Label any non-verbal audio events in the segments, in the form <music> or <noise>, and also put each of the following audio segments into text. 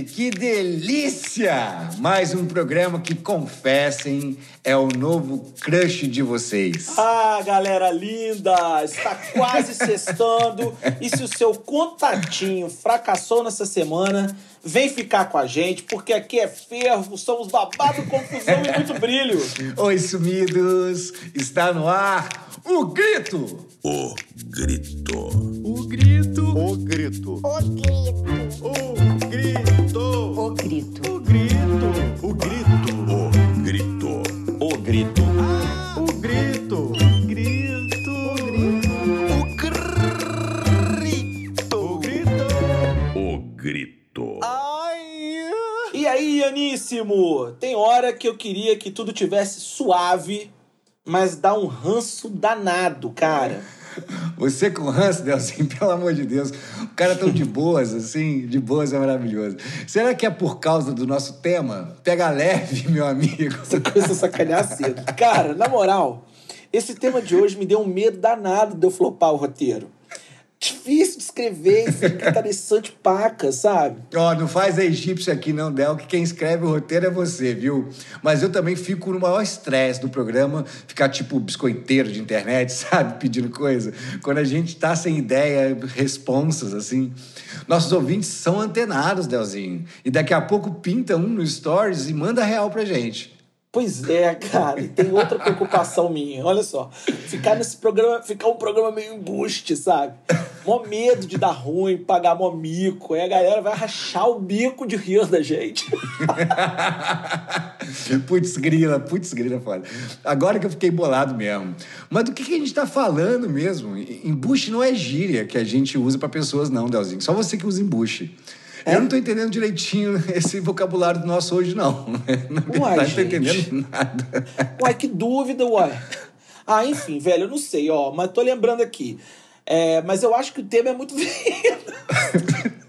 gente, que delícia! Mais um programa que, confessem, é o novo crush de vocês. Ah, galera linda! Está quase sextando. E se o seu contatinho fracassou nessa semana, vem ficar com a gente, porque aqui é fervo, somos babado, confusão e muito brilho. Oi, sumidos! Está no ar o grito! O grito. O grito! O grito. O grito. O grito. O grito. O grito. O grito. O grito. O grito. O grito. Grito. O grito. O grito. O grito. Ai. E aí, Aníssimo? Tem hora que eu queria que tudo tivesse suave, mas dá um ranço danado, cara. Você com ranço, Delzinho, <laughs> pelo amor de Deus. O cara tão de boas, assim, de boas é maravilhoso. Será que é por causa do nosso tema? Pega leve, <laughs> meu amigo. Essa coisa sacanear cedo. Cara, na moral, esse tema de hoje me deu um medo danado de eu flopar o roteiro. Difícil de escrever, isso interessante paca, sabe? Ó, não faz a egípcia aqui não, Del, que quem escreve o roteiro é você, viu? Mas eu também fico no maior estresse do programa, ficar tipo biscoiteiro de internet, <laughs> sabe? Pedindo coisa. Quando a gente tá sem ideia, responsas, assim. Nossos ouvintes são antenados, Delzinho. E daqui a pouco pinta um no Stories e manda real pra gente. Pois é, cara, e tem outra preocupação minha. Olha só, ficar nesse programa, ficar um programa meio embuste, sabe? Mó medo de dar ruim, pagar mó mico. Aí a galera vai rachar o bico de rir da gente. <laughs> putz grila, putz grila, foda. Agora que eu fiquei bolado mesmo. Mas do que, que a gente tá falando mesmo? Embuste não é gíria que a gente usa pra pessoas, não, Delzinho. Só você que usa embuste. É? Eu não tô entendendo direitinho <laughs> esse vocabulário do nosso hoje, não. <laughs> Na verdade, Uai, não tô gente. entendendo nada. Uai, que dúvida, uai. Ah, enfim, velho, eu não sei, ó, mas tô lembrando aqui. É, mas eu acho que o tema é muito. <laughs>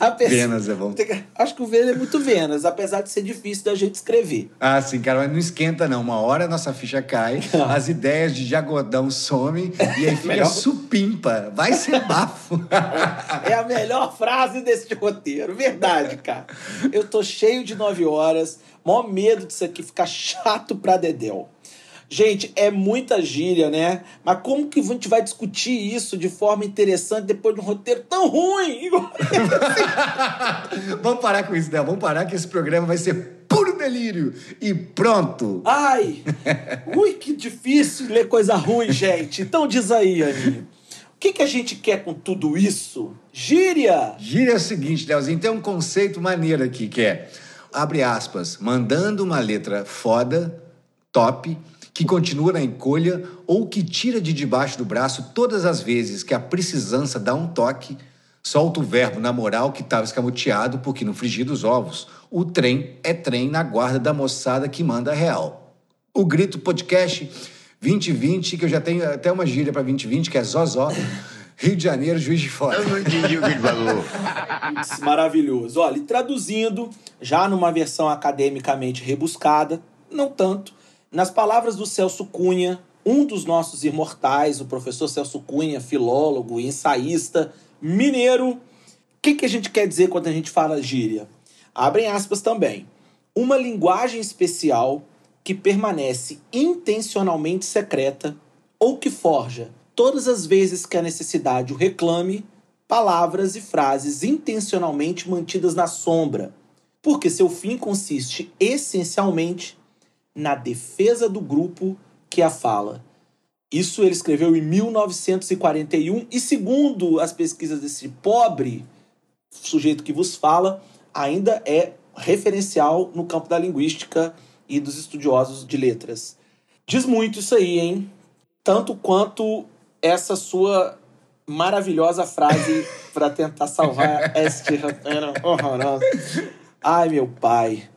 Apesar- Venas é bom. Acho que o Vênus é muito Vênus, apesar de ser difícil da gente escrever. Ah, sim, cara, mas não esquenta, não. Uma hora a nossa ficha cai, <laughs> as ideias de jagodão somem e aí fica supimpa. Vai ser <laughs> bafo. É a melhor frase desse roteiro, verdade, cara. Eu tô cheio de nove horas, maior medo disso aqui ficar chato pra Dedéu. Gente, é muita gíria, né? Mas como que a gente vai discutir isso de forma interessante depois de um roteiro tão ruim? <laughs> Vamos parar com isso, né? Vamos parar que esse programa vai ser puro delírio. E pronto. Ai! Ui, que difícil ler coisa ruim, gente. Então diz aí, Aninho. O que, que a gente quer com tudo isso? Gíria! Gíria é o seguinte, Leozinho, tem um conceito maneiro aqui que é, abre aspas, mandando uma letra foda, top, que continua na encolha ou que tira de debaixo do braço todas as vezes que a precisança dá um toque, solta o verbo na moral que estava escamoteado porque no frigir dos ovos, o trem é trem na guarda da moçada que manda real. O Grito Podcast 2020, que eu já tenho até uma gíria para 2020, que é Zozó, Rio de Janeiro, Juiz de Fora. Eu não entendi o que ele falou. Maravilhoso. Olha, e traduzindo, já numa versão academicamente rebuscada, não tanto, nas palavras do Celso Cunha, um dos nossos imortais, o professor Celso Cunha, filólogo ensaísta mineiro, o que, que a gente quer dizer quando a gente fala gíria? Abrem aspas também. Uma linguagem especial que permanece intencionalmente secreta ou que forja, todas as vezes que a necessidade o reclame, palavras e frases intencionalmente mantidas na sombra, porque seu fim consiste essencialmente na defesa do grupo que a fala. Isso ele escreveu em 1941 e segundo as pesquisas desse pobre sujeito que vos fala, ainda é referencial no campo da linguística e dos estudiosos de letras. Diz muito isso aí, hein? Tanto quanto essa sua maravilhosa frase <laughs> para tentar salvar este horroroso. Ai, meu pai.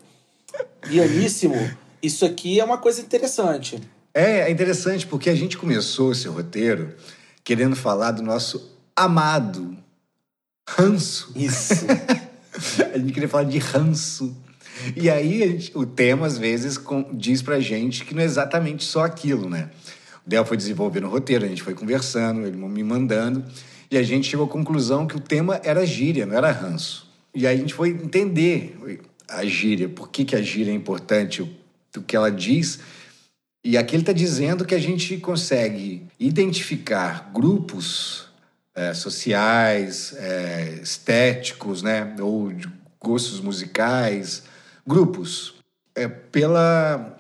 Pianíssimo, isso aqui é uma coisa interessante. É, é interessante porque a gente começou esse roteiro querendo falar do nosso amado ranço. Isso. <laughs> A gente queria falar de ranço. E aí gente- o tema, às vezes, com- diz pra gente que não é exatamente só aquilo, né? O Del foi desenvolvendo o roteiro, a gente foi conversando, ele me mandando, e a gente chegou à conclusão que o tema era gíria, não era ranço. E aí a gente foi entender a gíria, por que, que a gíria é importante, o, o que ela diz. E aqui ele está dizendo que a gente consegue identificar grupos é, sociais, é, estéticos, né? ou de gostos musicais, grupos, é, pela,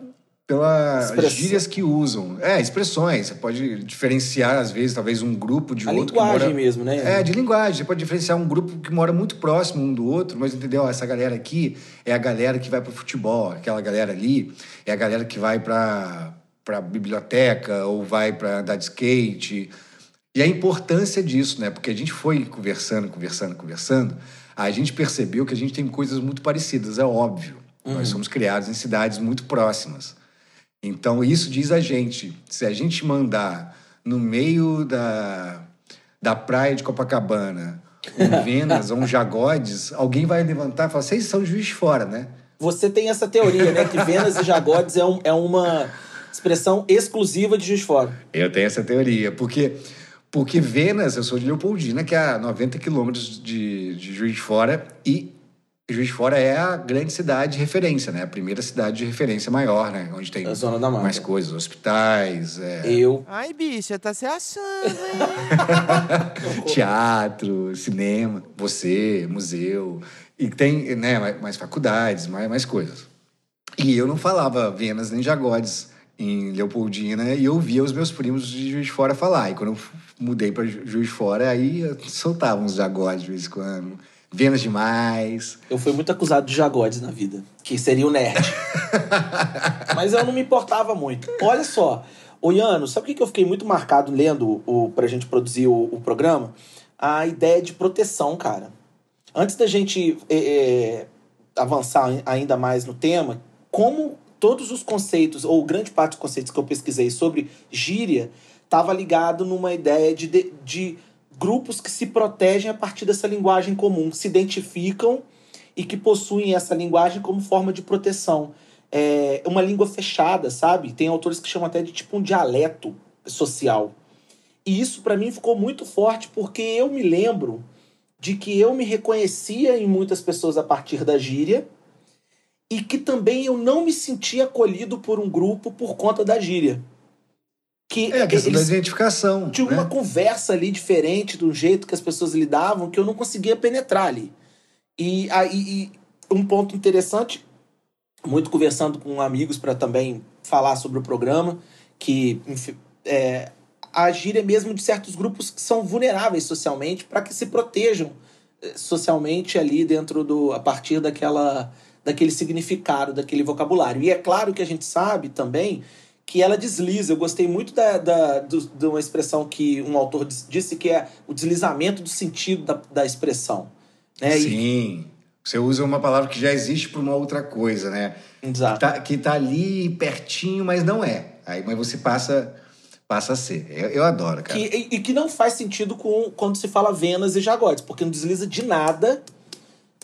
pelas gírias que usam. É, expressões. Você pode diferenciar, às vezes, talvez um grupo de A outro. linguagem que mora... mesmo, né? É, de linguagem. Você pode diferenciar um grupo que mora muito próximo um do outro, mas entendeu? Essa galera aqui é a galera que vai pro futebol, aquela galera ali é a galera que vai pra, pra biblioteca ou vai pra andar de skate. E a importância disso, né? Porque a gente foi conversando, conversando, conversando, a gente percebeu que a gente tem coisas muito parecidas, é óbvio. Nós somos criados em cidades muito próximas. Então, isso diz a gente. Se a gente mandar no meio da, da praia de Copacabana um <laughs> Venas ou um Jagodes, alguém vai levantar e falar: vocês são juiz de fora, né? Você tem essa teoria, né? Que Venas e Jagodes é, um- é uma expressão exclusiva de Juiz de Fora. Eu tenho essa teoria. Porque, porque Venas, eu sou de Leopoldina, que é a 90 quilômetros de, de Juiz de Fora, e Juiz de Fora é a grande cidade de referência, né? A primeira cidade de referência maior, né? Onde tem A Zona da Mata. mais coisas, hospitais, é, Eu. Ai, bicha, tá se achando, hein? <laughs> teatro, cinema, você, museu, e tem né, mais, mais faculdades, mais, mais coisas. E eu não falava Venas nem Jagodes em Leopoldina e eu via os meus primos de Juiz de Fora falar. E quando eu mudei para Juiz de Fora, aí eu soltava uns Jagodes de vez em quando. Venas demais. Eu fui muito acusado de Jagodes na vida, que seria o nerd. <laughs> Mas eu não me importava muito. Olha só, ô Iano, sabe o que eu fiquei muito marcado lendo o, pra gente produzir o, o programa? A ideia de proteção, cara. Antes da gente é, é, avançar ai- ainda mais no tema, como todos os conceitos, ou grande parte dos conceitos que eu pesquisei sobre gíria, estava ligado numa ideia de, de, de grupos que se protegem a partir dessa linguagem comum, se identificam e que possuem essa linguagem como forma de proteção. É uma língua fechada, sabe? Tem autores que chamam até de tipo um dialeto social. E isso para mim ficou muito forte porque eu me lembro de que eu me reconhecia em muitas pessoas a partir da gíria e que também eu não me sentia acolhido por um grupo por conta da gíria. Que É a questão da identificação. tinha né? uma conversa ali diferente do jeito que as pessoas lidavam que eu não conseguia penetrar ali. E aí e um ponto interessante, muito conversando com amigos para também falar sobre o programa, que enfim, é, a gíria mesmo de certos grupos que são vulneráveis socialmente para que se protejam eh, socialmente ali dentro do a partir daquela daquele significado, daquele vocabulário. E é claro que a gente sabe também que ela desliza. Eu gostei muito da, da, do- de uma expressão que um autor dis- disse que é o deslizamento do sentido da, da expressão. Né? E- Sim. Você usa uma palavra que já existe para uma outra coisa, né? Exato. Tá, que tá ali pertinho, mas não é. Aí, mas você passa, passa a ser. Eu, eu adoro, cara. Que, e, e que não faz sentido com quando se fala Venas e Jagodes, porque não desliza de nada.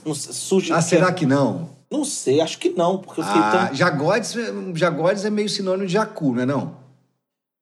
Não, surge, Ah, será que não? Não sei, acho que não, porque eu fiquei Ah, tão. Jagodes, Jagodes é meio sinônimo de Jacu, não é não?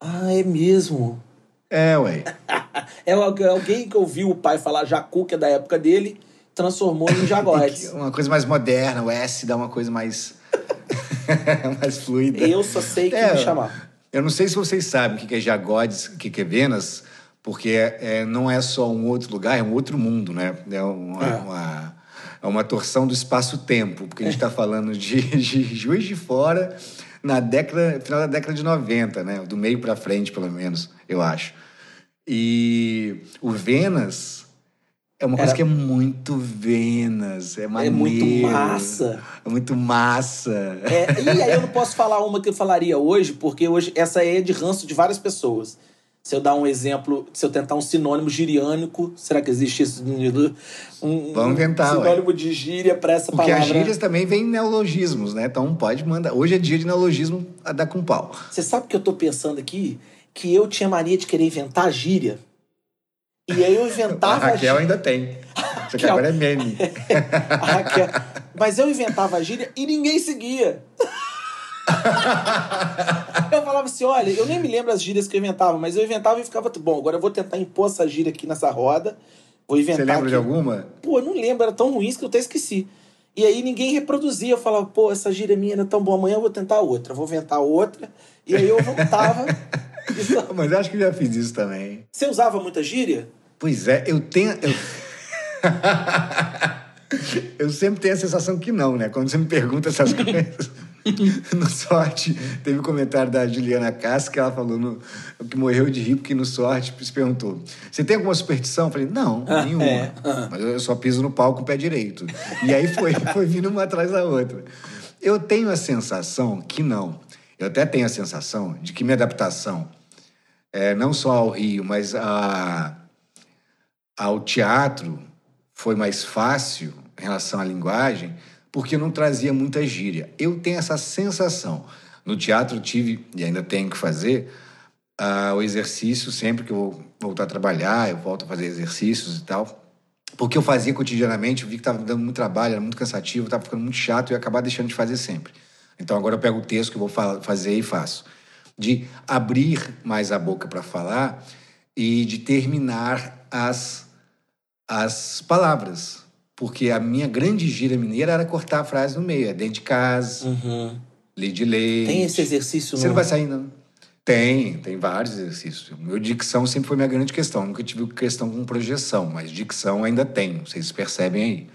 Ah, é mesmo. É, ué. <laughs> É algu- alguém que ouviu o pai falar Jacu, que é da época dele, transformou em <laughs> Jagodes. Uma coisa mais moderna, o S dá uma coisa mais... <laughs> mais fluida. Eu só sei que É, me chamar. Eu não sei se vocês sabem o que é Jagodes, o que que é Venas, porque é, não é só um outro lugar, é um outro mundo, né? É uma, É. uma, é uma torção do espaço-tempo, porque a gente está falando de, de Juiz de Fora na década, final da década de 90, né? Do meio para frente, pelo menos, eu acho. E o Venas é uma coisa Era- que é muito Venas, é É maneiro. muito massa. É muito massa. É, e aí eu não posso falar uma que eu falaria hoje, porque hoje essa é de ranço de várias pessoas. Se eu dar um exemplo, se eu tentar um sinônimo giriânico, será que existe isso? Um, Vamos inventar, um sinônimo de gíria para essa Porque palavra. as gírias também vêm neologismos, né? Então pode mandar. Hoje é dia de neologismo a dar com pau. Você sabe o que eu tô pensando aqui? Que eu tinha mania de querer inventar gíria. E aí eu A inventava Raquel gíria. ainda tem. <laughs> Só que Raquel. agora é meme. <laughs> A Raquel. Mas eu inventava gíria e ninguém seguia. <laughs> eu falava assim: olha, eu nem me lembro as gírias que eu inventava, mas eu inventava e ficava, bom, agora eu vou tentar impor essa gíria aqui nessa roda. Vou inventar Você lembra aqui. de alguma? Pô, eu não lembro, era tão ruim que eu até esqueci. E aí ninguém reproduzia. Eu falava, pô, essa gíria minha era tão boa, amanhã eu vou tentar outra, vou inventar outra. E aí eu voltava. <laughs> Mas acho que já fiz isso também. Você usava muita gíria? Pois é, eu tenho. Eu... <laughs> <laughs> eu sempre tenho a sensação que não, né? Quando você me pergunta essas <laughs> coisas. <laughs> No sorte, teve um comentário da Juliana Cassi que ela falou no, que morreu de rir porque no sorte se perguntou: Você tem alguma superstição? Eu falei: Não, nenhuma. é. Mas eu só piso no palco com o pé direito. E aí foi, foi vindo uma atrás da outra. Eu tenho a sensação que não. Eu até tenho a sensação de que minha adaptação, é, não só ao Rio, mas a, ao teatro, foi mais fácil em relação à linguagem, porque não trazia muita gíria. Eu tenho essa sensação. No teatro tive, e ainda tenho que fazer, ah, o exercício sempre que eu vou voltar a trabalhar, eu volto a fazer exercícios e tal. Porque eu fazia cotidianamente, eu vi que estava dando muito trabalho, era muito cansativo, estava ficando muito chato e ia acabar deixando de fazer sempre. Então agora eu pego o texto que eu vou fa- fazer e faço. De abrir mais a boca para falar e de terminar as, as palavras. Porque a minha grande gíria mineira era cortar a frase no meio. É dentro de casa, Uhum. lei de leite. Tem esse exercício Você não vai sair, não? Tem, tem vários exercícios. Meu dicção sempre foi minha grande questão. Nunca tive questão com projeção, mas dicção ainda tenho. Vocês percebem aí.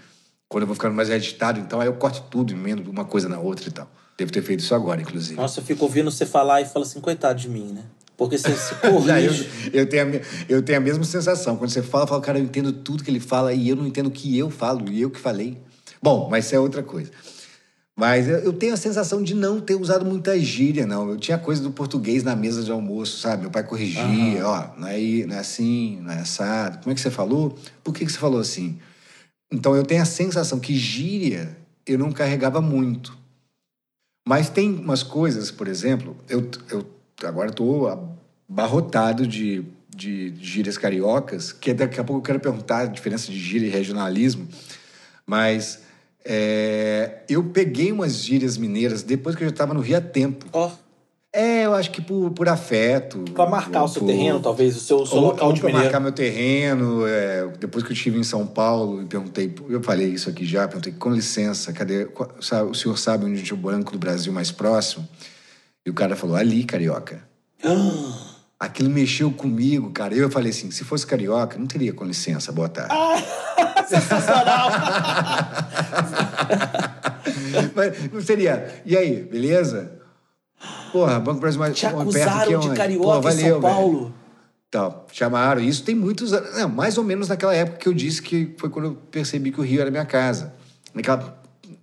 Quando eu vou ficando mais agitado, então aí eu corto tudo, emendo uma coisa na outra e tal. Devo ter feito isso agora, inclusive. Nossa, eu fico ouvindo você falar e falo assim, coitado de mim, né? Porque você se <laughs> Já eu, corrige. eu, tenho a, eu tenho a mesma sensação. Quando você fala, eu falo, cara, eu entendo tudo que ele fala e eu não entendo o que eu falo e eu que falei. Bom, mas isso é outra coisa. Mas eu, eu tenho a sensação de não ter usado muita gíria, não. Eu tinha coisa do português na mesa de almoço, sabe? Meu pai corrigia, ó, não é, não é assim, não é assado. Como é que você falou? Por que, que você falou assim? Então eu tenho a sensação que gíria eu não carregava muito. Mas tem umas coisas, por exemplo, eu, eu agora estou abarrotado de, de gírias cariocas, que daqui a pouco eu quero perguntar a diferença de gíria e regionalismo, mas é, eu peguei umas gírias mineiras depois que eu já estava no Rio há tempo. Ó, É, eu acho que por, por afeto. pra marcar o seu por- terreno, talvez, o seu, o seu ou, local ou de pra mineiro. marcar meu terreno. é, depois que eu estive em São Paulo e perguntei, eu falei isso aqui já, perguntei, com licença, cadê, o senhor sabe onde é o Banco do Brasil mais próximo? E o cara falou, ali, carioca. <gasps> Aquilo mexeu comigo, cara. Eu falei assim, se fosse carioca, não teria com licença, boa tarde. <laughs> Sensacional! <laughs> Mas não seria. E aí, beleza? Porra, Banco do Brasil mais Te acusaram de carioca Pô, em valeu, São velho. Paulo. Então, chamaram. Isso tem muitos anos. Não, mais ou menos naquela época que eu disse que foi quando eu percebi que o Rio era minha casa. Naquela,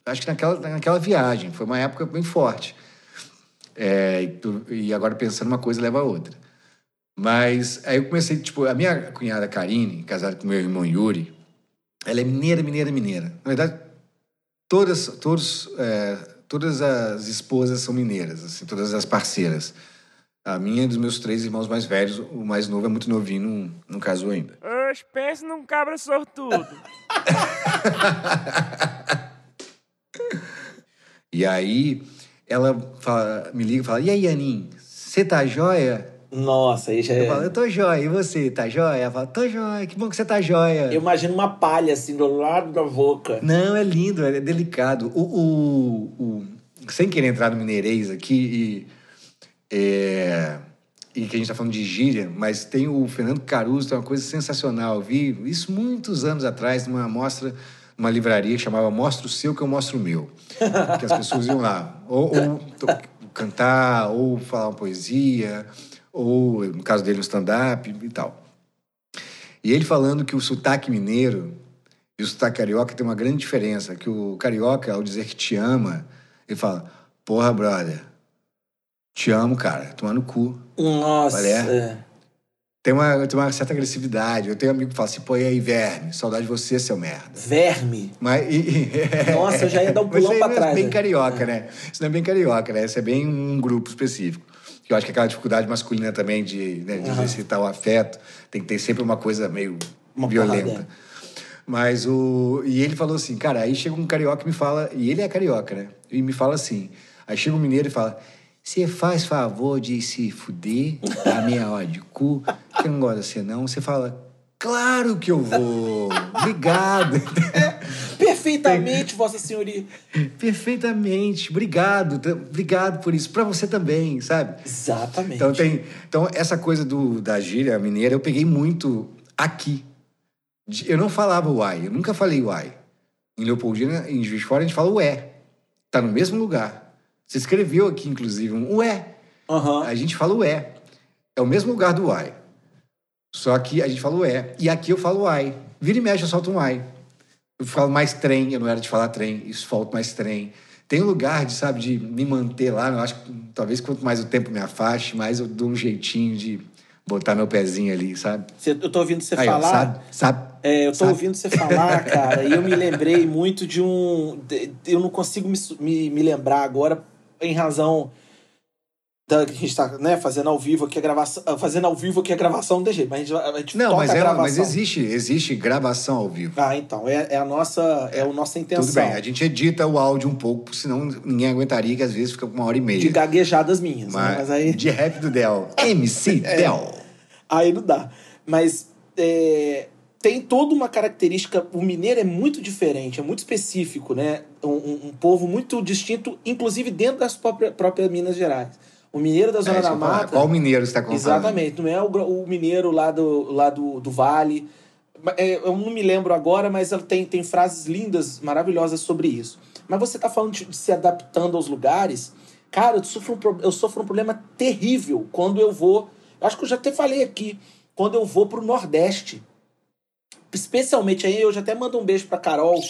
acho que naquela, naquela viagem. Foi uma época bem forte. É, e tu- e agora pensando uma coisa leva a outra. Mas aí eu comecei, tipo, a minha cunhada Karine, casada com meu irmão Yuri, ela é mineira, mineira, mineira. Na verdade, todas, todos, é, todas as esposas são mineiras, assim, todas as parceiras. A minha e dos meus três irmãos mais velhos, o mais novo é muito novinho, não, não casou ainda. Oxe, pensa num cabra sortudo. <laughs> E aí ela fala- me liga e fala: E aí, Anin, você tá joia? Nossa, aí já Eu é... falo: Eu tô joia. E você, tá joia? Ela fala: Tô joia, que bom que você tá joia. Eu imagino uma palha, assim, do lado da boca. Não, é lindo, é delicado. O, o- o- sem querer entrar no mineirês aqui e, é, e que a gente está falando de gíria, mas tem o Fernando Caruso, tem uma coisa sensacional. Eu vi isso muitos anos atrás numa mostra, numa livraria que chamava Mostra o Seu que eu mostro o meu. <laughs> que as pessoas iam lá, ou, ou cantar, ou falar uma poesia, ou, no caso dele, um stand-up e tal. E ele falando que o sotaque mineiro e o sotaque carioca tem uma grande diferença, que o carioca, ao dizer que te ama, ele fala, porra, brother, te amo, cara, tomar no cu. Nossa. Olha. É. Tem uma, tem uma certa agressividade. Eu tenho um amigo que fala assim, pô, e aí, verme, saudade de você, seu merda. Verme. Mas, e- e- <laughs> Nossa, eu já ia dar um pulão isso pra não trás, É bem né? carioca, né? Isso não é bem carioca, né? Isso é bem um grupo específico. Eu acho que aquela dificuldade masculina também de, né, de Aham. exercitar o afeto tem que ter sempre uma coisa meio Uma violenta. porrada. Mas o. E ele falou assim, cara, aí chega um carioca e me fala. E ele é carioca, né? E me fala assim. Aí chega um mineiro e fala: Você faz favor de se fuder, a meia hora de cu, que eu não gosto de você, não. Você fala, Claro que eu vou. Obrigado. <laughs> Perfeitamente, Vossa Senhoria. Perfeitamente. Obrigado. Obrigado por isso. Pra você também, sabe? Exatamente. Então, tem, então essa coisa do, da gíria mineira eu peguei muito aqui. Eu não falava uai, eu nunca falei uai. Em Leopoldina, em Juiz de Fora, a gente fala ué. Tá no mesmo lugar. Você escreveu aqui, inclusive, um ué. Aham. A gente fala ué. É o mesmo lugar do uai. Só que a gente fala ué. E aqui eu falo uai. Vira e mexe, eu solto um uai. Eu falo mais trem, eu não era de falar trem, isso falta mais trem. Tem um lugar de, sabe, de me manter lá. Eu acho que talvez quanto mais o tempo me afaste, mais eu dou um jeitinho de botar meu pezinho ali, sabe? Cê- Eu tô ouvindo você Aí, ó, falar. sabe? Sabe? É, eu tô Sabe? ouvindo você falar, cara, e eu me <laughs> lembrei muito de um. de- eu não consigo me, me, me lembrar agora, em razão da que a gente tá né, fazendo ao vivo aqui a gravação. ah, Fazendo ao vivo aqui a gravação não tem jeito, mas a gente, a gente Não, mas, é, mas existe, existe gravação ao vivo. Ah, então. É, é a nossa, é a nossa intenção. Tudo bem, a gente edita o áudio um pouco, senão ninguém aguentaria, que às vezes fica com uma hora e meia. De gaguejadas minhas. né? Mas, Mas aí. De rap do Del. <laughs> MC Del. Aí não dá. Mas é, tem toda uma característica. O mineiro é muito diferente, é muito específico, né? Um, um- povo muito distinto, inclusive dentro das próprias, próprias Minas Gerais. O mineiro da Zona É, da. Mata. Qual mineiro está falando? Exatamente, não é o, o mineiro lá do, lá do, do Vale. É, Eu não me lembro agora, mas ela tem, tem frases lindas, maravilhosas sobre isso. Mas você tá falando de, de se adaptando aos lugares. Cara, eu sofro, um, eu sofro um problema terrível quando eu vou. Acho que eu já até falei aqui. Quando eu vou pro Nordeste. Especialmente aí, eu já até mando um beijo pra Carol,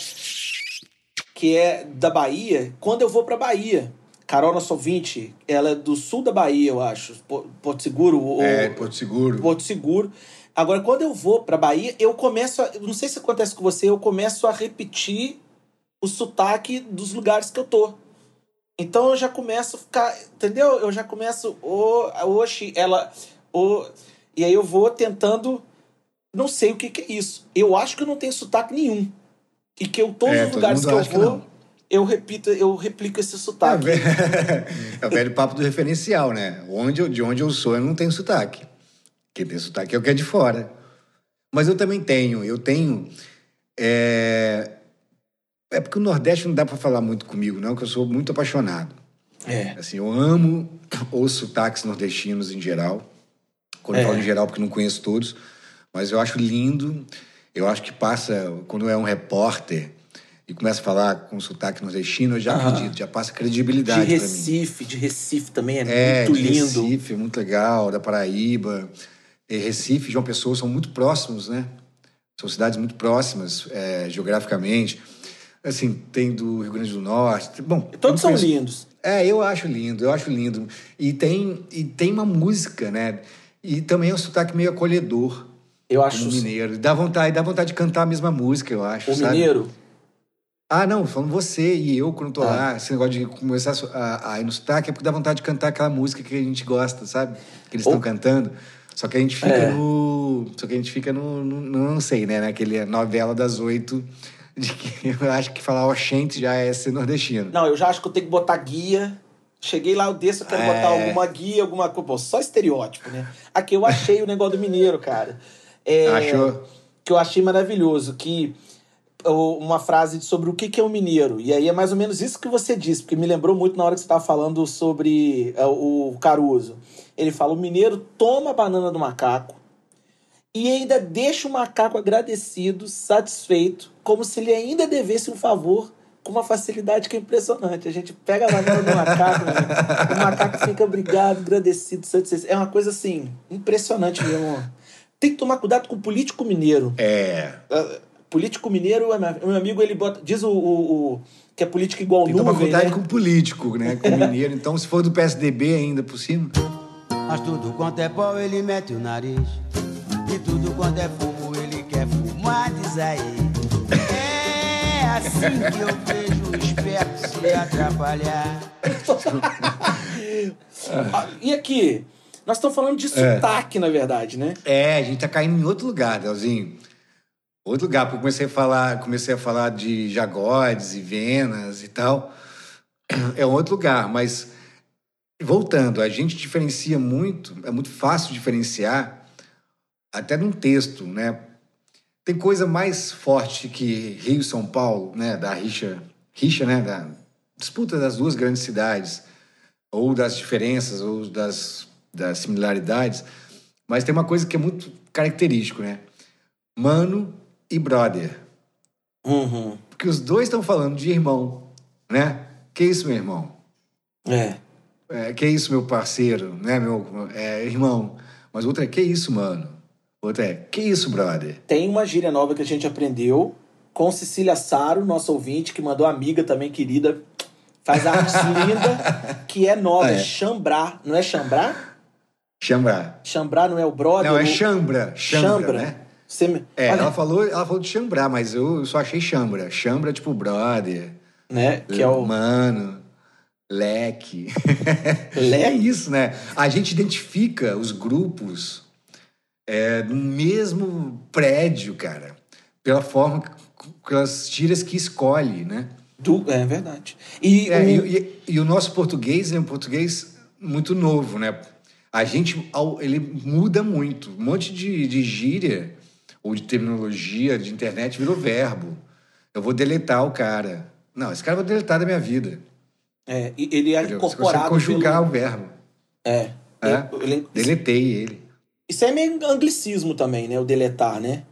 que é da Bahia. Quando eu vou pra Bahia. Carol, nossa ouvinte, ela é do sul da Bahia, eu acho. Po- Porto Seguro. ou- É, Porto Seguro. Porto Seguro. Agora, quando eu vou pra Bahia, eu começo a. Não sei se acontece com você, eu começo a repetir o sotaque dos lugares que eu tô. Então eu já começo a ficar. Entendeu? Eu já começo. Oxi, ela. Ô, e aí eu vou tentando. Não sei o que, que é isso. Eu acho que eu não tenho sotaque nenhum. E que eu, todos É, os lugares que eu que vou, não. eu repito, eu replico esse É, sotaque. <laughs> velho- é o velho papo do referencial, né? Onde eu- de onde eu sou, eu não tenho sotaque. Quem tem sotaque é o que é de fora. Mas eu também tenho. Eu tenho. É, é porque o Nordeste não dá para falar muito comigo, não, que eu sou muito apaixonado. É. Assim, eu amo os sotaques nordestinos em geral. Quando eu É. falo em geral, porque não conheço todos. Mas eu acho lindo. Eu acho que passa, quando é um repórter e começa a falar com sotaque nordestino, eu já Aham. acredito, já passa De credibilidade mim. Recife, de Recife também é, É, muito de lindo. Recife, muito legal, da Paraíba. E Recife e João Pessoa são muito próximos, né? São cidades muito próximas, é, geograficamente. Assim, tem do Rio Grande do Norte. Bom, Todos são lindos. É, eu acho lindo, eu acho lindo. E tem, e tem uma música, né? E também é um sotaque meio acolhedor, Eu acho como mineiro. Dá vontade, dá vontade de cantar a mesma música, eu acho. o sabe? mineiro. Ah, não, falando você e eu quando tô Ah. lá, esse negócio de começar a, a ir no sotaque é porque dá vontade de cantar aquela música que a gente gosta, sabe? Que eles estão Ou- cantando. Só que a gente fica É. no. Só que a gente fica no, no- no- Não sei, né? Naquele novela das oito, de que <laughs> eu acho que falar oxente já é ser nordestino. Não, eu já acho que eu tenho que botar guia. Cheguei lá, eu desço, eu quero É. botar alguma guia, alguma coisa. Pô, só estereótipo, né? Aqui eu achei o negócio do mineiro, cara. É, Achou? Que eu achei maravilhoso. Que uma frase sobre o que é o mineiro. E aí é mais ou menos isso que você disse, porque me lembrou muito na hora que você estava falando sobre é, o Caruso. Ele fala: o mineiro toma a banana do macaco e ainda deixa o macaco agradecido, satisfeito, como se ele ainda devesse um favor com uma facilidade que é impressionante. A gente pega a banana do macaco, né? o macaco fica obrigado, agradecido, satisfeito. É uma coisa assim, impressionante mesmo. Tem que tomar cuidado com o político mineiro. É. Uh, político mineiro, o meu amigo, ele bota. Diz o, o- o- que é política igual Tem que tomar cuidado né? com o político, né? Com o mineiro. Então, se for do PSDB ainda por cima. Mas tudo quanto é pau ele mete o nariz E tudo quanto é fumo ele quer fumar, diz aí É assim que eu vejo o esperto se atrapalhar <laughs> Ah, e aqui? Nós estamos falando de É. sotaque, na verdade, né? É, a gente tá caindo em outro lugar, Delzinho. Outro lugar, porque eu comecei a falar, comecei a falar de jagodes e venas e tal. É um outro lugar, mas voltando, a gente diferencia muito, é muito fácil diferenciar até num texto, né? Tem coisa mais forte que Rio e São Paulo, né? Da rixa, rixa, né? Da disputa das duas grandes cidades, ou das diferenças, ou das, das similaridades. Mas tem uma coisa que é muito característico, né? Mano e brother. Uhum. Porque os dois estão falando de irmão, né? Que isso, meu irmão? É. É, que isso, meu parceiro, né, meu é, irmão? Mas outra é, que isso, mano? Outra é, que isso, brother? Tem uma gíria nova que a gente aprendeu com Cecília Saro, nossa ouvinte, que mandou amiga também querida. Faz artes <laughs> linda, que é nova, Ah, é é. chambrar. Não é chambrar? Chambrar. Chambrar não é o brother? Não, é o- chambra. Chambra, né? Me- É, Olha, ela falou, ela falou de chambrar, mas eu só achei chambra. Chambra, tipo, brother, né? Que é o mano, leque. Leque? <laughs> É isso, né? A gente identifica os grupos é, no mesmo prédio, cara, pela forma, pelas tiras que escolhe, né? do... É verdade. E, É, o- e, e- e o nosso português é um português muito novo, né? A gente, ele muda muito. Um monte de, de gíria ou de terminologia de internet virou verbo. Eu vou deletar o cara. Não, esse cara eu vou deletar da minha vida. é, e ele é entendeu? Você incorporado conjugar pelo... o verbo. É. É? Ele- Deletei ele. Isso é meio anglicismo também, né? O deletar, né?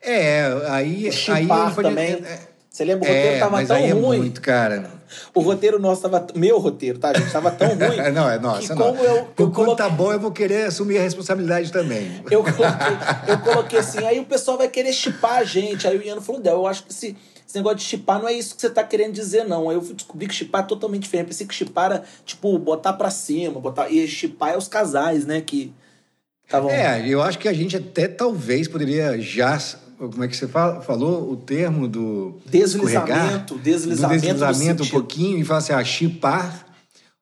É, aí... aí Chipar eu falei- também. É, Você lembra? O roteiro é, tava mas tão aí é ruim. muito, cara. O roteiro nosso tava. Meu roteiro, tá, gente? Tava tão <laughs> ruim. não, é que nossa, não. como eu, eu, Quando coloquei, tá bom, eu vou querer assumir a responsabilidade também. eu, coloquei, <laughs> eu coloquei assim, aí o pessoal vai querer chipar a gente. Aí o Iano falou, Del, eu acho que esse, esse negócio de chipar não é isso que você tá querendo dizer, não. Aí eu fui descobrir que chipar é totalmente diferente. Pensei que chipar era, tipo, botar pra cima, botar. E chipar é os casais, né? Que estavam. É, eu acho que a gente até talvez poderia já. Como é que você fala, falou o termo do. Deslizamento, deslizamento Do deslizamento do um pouquinho e falar assim, ah, chipar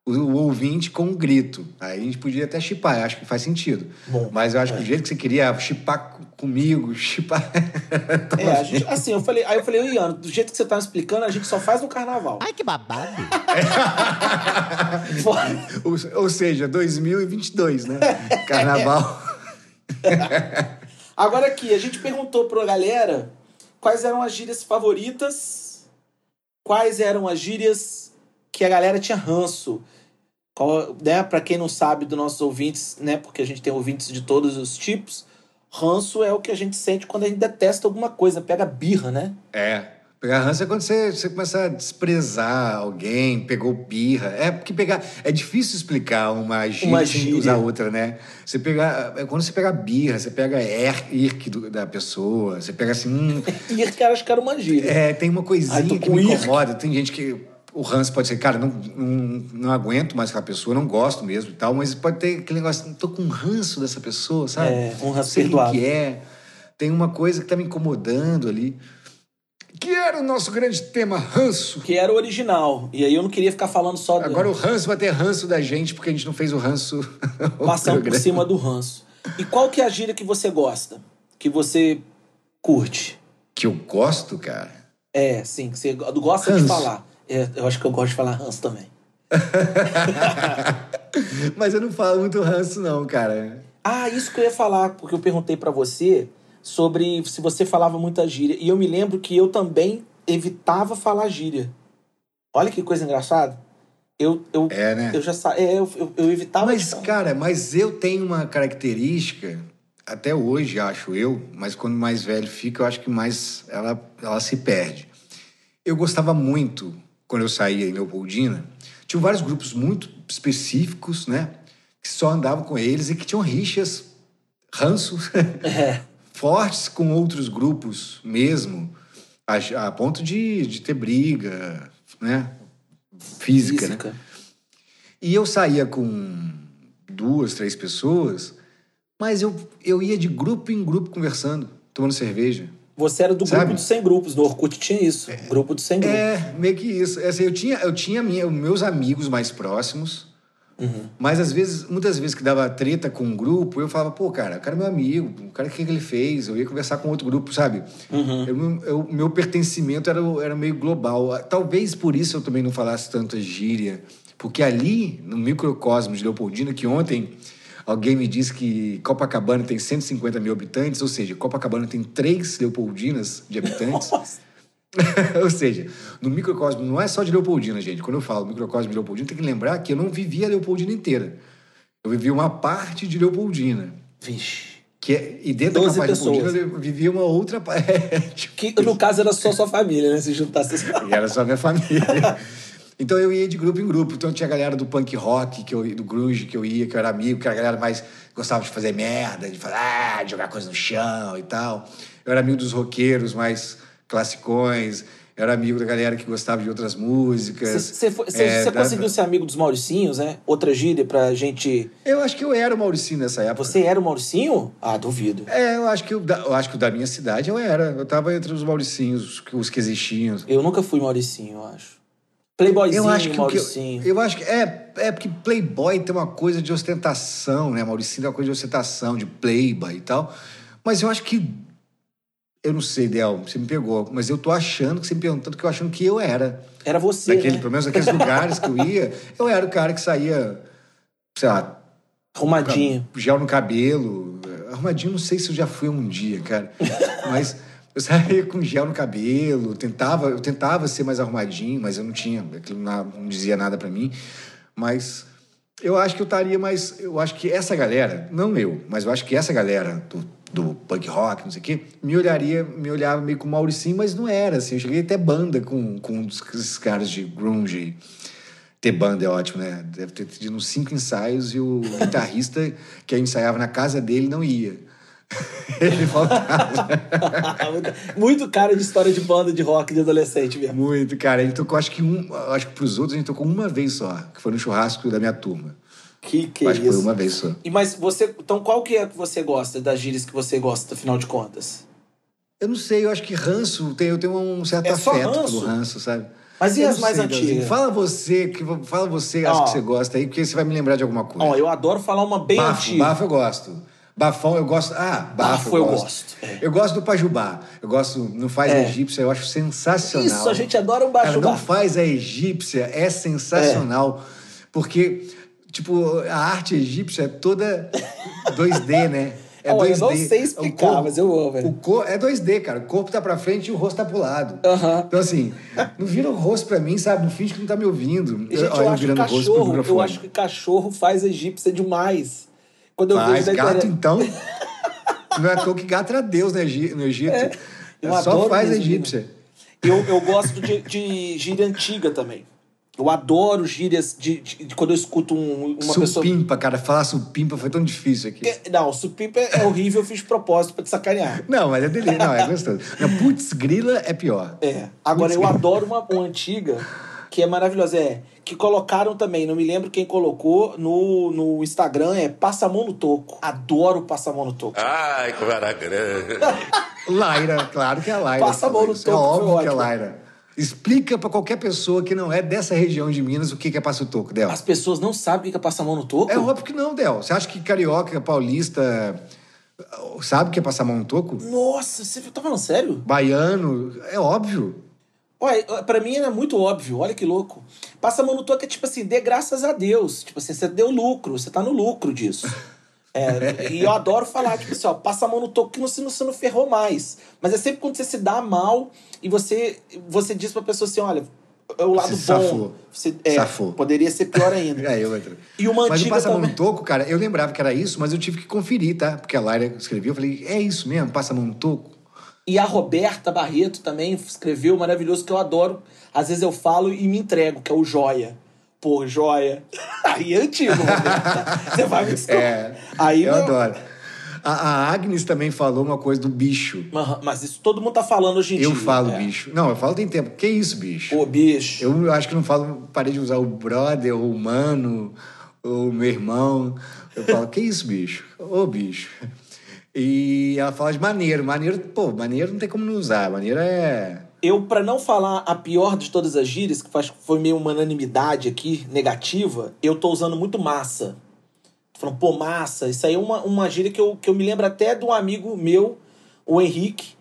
o, o ouvinte com um grito. Aí a gente podia até chipar, acho que faz sentido. Bom, Mas eu acho que o jeito que você queria chipar co- comigo, <laughs> chipar. É, a gente, assim, eu falei, aí eu falei, ô Iano, do jeito que você tá me explicando, a gente só faz no carnaval. Ai, que babado. ou, <laughs> ou seja, 2022, né? <laughs> Carnaval. Agora aqui, a gente perguntou pra galera quais eram as gírias favoritas, quais eram as gírias que a galera tinha ranço. Qual, né, pra quem não sabe dos nossos ouvintes, né, porque a gente tem ouvintes de todos os tipos, ranço é o que a gente sente quando a gente detesta alguma coisa, pega birra, né? É. Pegar ranço é quando você, você começa a desprezar alguém, pegou birra. É porque pegar. É difícil explicar uma gíria Uma gíria. usar outra, né? Você pegar. É quando você pega birra, você pega er, irk do- da pessoa, você pega assim. Hum, <laughs> E que acho que era uma gíria. é, tem uma Ai, coisinha tô que me irk. incomoda. Tem gente que. O ranço pode ser, cara, não, não, não aguento mais aquela pessoa, não gosto mesmo e tal, mas pode ter aquele negócio, não tô com ranço dessa pessoa, sabe? É, um ranço Não sei o que perdoável. que é. Tem uma coisa que tá me incomodando ali. Que era o nosso grande tema, ranço. Que era o original. E aí eu não queria ficar falando só do... Agora o ranço vai ter ranço da gente, porque a gente não fez o ranço. <laughs> Passando por cima do ranço. E qual que é a gíria que você gosta? Que você curte? Que eu gosto, cara. É, sim, que você gosta de Ranço. falar. É, eu acho que eu gosto de falar ranço também. <laughs> Mas eu não falo muito ranço, não, cara. Ah, isso que eu ia falar, porque eu perguntei pra você sobre se você falava muita gíria. E eu me lembro que eu também evitava falar gíria. Olha que coisa engraçada. Eu, eu, É, né? eu já sa... é, eu, eu, eu evitava Mas, falar. cara, mas eu tenho uma característica, até hoje, acho eu, mas quando mais velho fica, eu acho que mais ela, ela se perde. Eu gostava muito, quando eu saía em Leopoldina, tinha vários grupos muito específicos, né? Que só andavam com eles e que tinham rixas, ranços É. <laughs> fortes com outros grupos mesmo, a, a ponto de, de ter briga, né? Física, né? Física. E eu saía com duas, três pessoas, mas eu, eu ia de grupo em grupo conversando, tomando cerveja. Você era do Sabe? grupo dos 100 grupos. No Orkut tinha isso. Grupo dos 100 grupos. É, meio que isso. É, assim, eu tinha, eu tinha minha, meus amigos mais próximos, mas às vezes, muitas vezes que dava treta com um grupo, eu falava, pô, cara, o cara é meu amigo, o cara, o que, que ele fez? Eu ia conversar com outro grupo, sabe? Eu, eu- meu pertencimento era, era meio global. Talvez por isso eu também não falasse tanta gíria, porque ali, no microcosmo de Leopoldina, que ontem alguém me disse que Copacabana tem 150 mil habitantes, ou seja, Copacabana tem três Leopoldinas de habitantes. <laughs> Nossa. <laughs> ou seja, no microcosmo não é só de Leopoldina, gente. Quando eu falo microcosmo de Leopoldina, tem que lembrar que eu não vivia a Leopoldina inteira. Eu vivia uma parte de Leopoldina. Vixe. Que é- e dentro da 12 parte de Leopoldina pessoas. eu vivia uma outra parte. <laughs> Que no caso era só sua família, né? Se juntasse. E era só minha família. <laughs> Então eu ia de grupo em grupo. Então tinha a galera do punk rock, que eu, do grunge que eu ia, que eu era amigo, que era a galera mais gostava de fazer merda, de falar, ah, de jogar coisa no chão e tal. Eu era amigo dos roqueiros mais classicões. Eu era amigo da galera que gostava de outras músicas. Você É, da- conseguiu ser amigo dos Mauricinhos, né? Outra gíria pra gente. Eu acho que eu era o Mauricinho nessa época. Você era o Mauricinho? Ah, duvido. É, eu acho que o da, eu acho que da minha cidade eu era. Eu tava entre os Mauricinhos, os que- os que existiam. Eu nunca fui Mauricinho, eu acho. Playboyzinho, Eu acho que o que eu, Mauricinho. eu acho que é, é porque Playboy tem uma coisa de ostentação, né? Mauricinho tem uma coisa de ostentação, de Playboy e tal. Mas eu acho que eu não sei, Del, você me pegou, mas eu tô achando que você me perguntando que eu achando que eu era. Era você, Daquele, né? pelo menos naqueles <laughs> lugares que eu ia, eu era o cara que saía, sei lá, Arrumadinho. gel no cabelo. Arrumadinho, não sei se eu já fui um dia, cara. <laughs> Mas eu saía com gel no cabelo, tentava, eu tentava ser mais arrumadinho, mas eu não tinha, aquilo não, não dizia nada pra mim. Mas eu acho que eu estaria mais. Eu acho que essa galera, não eu, mas eu acho que essa galera do, do punk rock, não sei o quê, me olharia, me olhava meio com Mauricinho, mas não era assim. Eu cheguei até banda com, com um esses caras de grunge. Ter banda é ótimo, né? Deve ter tido uns cinco ensaios e o <laughs> guitarrista que ensaiava na casa dele não ia. <laughs> Ele faltava. <laughs> muito, muito cara de história de banda de rock de adolescente mesmo. Muito, cara. Ele tocou, acho que um. Acho que pros outros a gente tocou uma vez só, que foi no churrasco da minha turma. Que que é que foi isso? uma vez só. E mas você, então qual que é que você gosta das gírias que você gosta, afinal de contas? Eu não sei, eu acho que ranço, tem, eu tenho um certo É afeto ranço? pelo ranço, sabe? Mas e Eu as mais sei, antigas? Fala você, que, fala você, acho que você gosta aí, porque você vai me lembrar de alguma coisa. Ó, eu adoro falar uma bem bafo, antiga. bafo eu gosto. Bafão eu gosto. Ah, bafo, Bafo eu gosto, é. Eu gosto do Pajubá. Eu gosto, não faz É. a egípcia, eu acho sensacional. Isso, a gente adora um Cara, Pajubá. não faz a egípcia, é sensacional. Porque, tipo, a arte egípcia é toda 2D, né? É Olha, 2D. eu não sei explicar, mas eu amo, velho. O cor, é 2D, cara. O corpo tá pra frente e o rosto tá pro lado. Então, assim, não vira o rosto pra mim, sabe? Não finge que não tá me ouvindo. E, gente, Olha, eu acho que cachorro, eu acho que cachorro faz egípcia demais. Quando eu Faz, vejo gato, internet. então. <laughs> Não é toa que gato era Deus no Egi- no Egito. É, eu Só faz egípcia. Eu, eu gosto de, de gíria antiga também. Eu adoro gírias de, de- de quando eu escuto um- uma pessoa. Supimpa, cara. Falar supimpa foi tão difícil aqui. Que- Não, supimpa é horrível, eu fiz de propósito pra te sacanear. Não, mas é delícia. Não, é gostoso. Putz, grila é pior. É. Agora, Putz, eu grila. adoro uma, uma antiga que é maravilhosa. É, que colocaram também, não me lembro quem colocou, no, no Instagram, é Passa a mão no toco. Adoro Passa a mão no toco. Ai, como era grande. <laughs> Laira, claro que é a Laira. Passa a mão no É toco, foi óbvio que é ótimo. Laira. Explica pra qualquer pessoa que não é dessa região de Minas o que é passa o toco, Del. As pessoas não sabem o que é Passa a mão no toco? É óbvio que não, Del. Você acha que carioca, paulista, sabe o que é passar a mão no toco? Nossa, você tá falando sério? Baiano, é óbvio. Olha, pra mim era muito óbvio, olha que louco. Passa a mão no toque é tipo assim, dê graças a Deus. Tipo assim, você deu lucro, você tá no lucro disso. <laughs> É, e eu adoro falar, tipo assim, ó, passa a mão no toco que você não, você não ferrou mais. Mas é sempre quando você se dá mal e você, você diz pra pessoa assim, olha, é o lado Você bom. safou. Você, é, Safou. Poderia ser pior ainda. <laughs> É, eu entro. E uma Mas o passa a mão no toco, cara, eu lembrava que era isso, mas eu tive que conferir, tá? Porque a Laira escreveu, eu falei, é isso mesmo, passa a mão no toco? E a Roberta Barreto também escreveu maravilhoso que eu adoro. Às vezes eu falo e me entrego, que é o Joia. Pô, Joia. <laughs> Aí é antigo, Roberta. Você vai me desculpar. É, Aí eu não- adoro. A, Agnes também falou uma coisa do bicho. Mas isso todo mundo tá falando hoje em dia. Eu falo é. bicho. Não, eu falo tem tempo. Que isso, bicho? Pô, bicho. Eu acho que não falo, parei de usar o brother, ou o mano, ou o meu irmão. Eu falo, que isso, bicho? Ô, bicho. E ela fala de maneiro. Maneiro, pô, maneiro não tem como não usar. Maneiro é. Eu, pra não falar a pior de todas as gírias, que faz- foi meio uma unanimidade aqui, negativa, eu tô usando muito massa. Tô falando, pô, massa. Isso aí é uma, uma gíria que eu, que eu me lembro até de um amigo meu, o Henrique,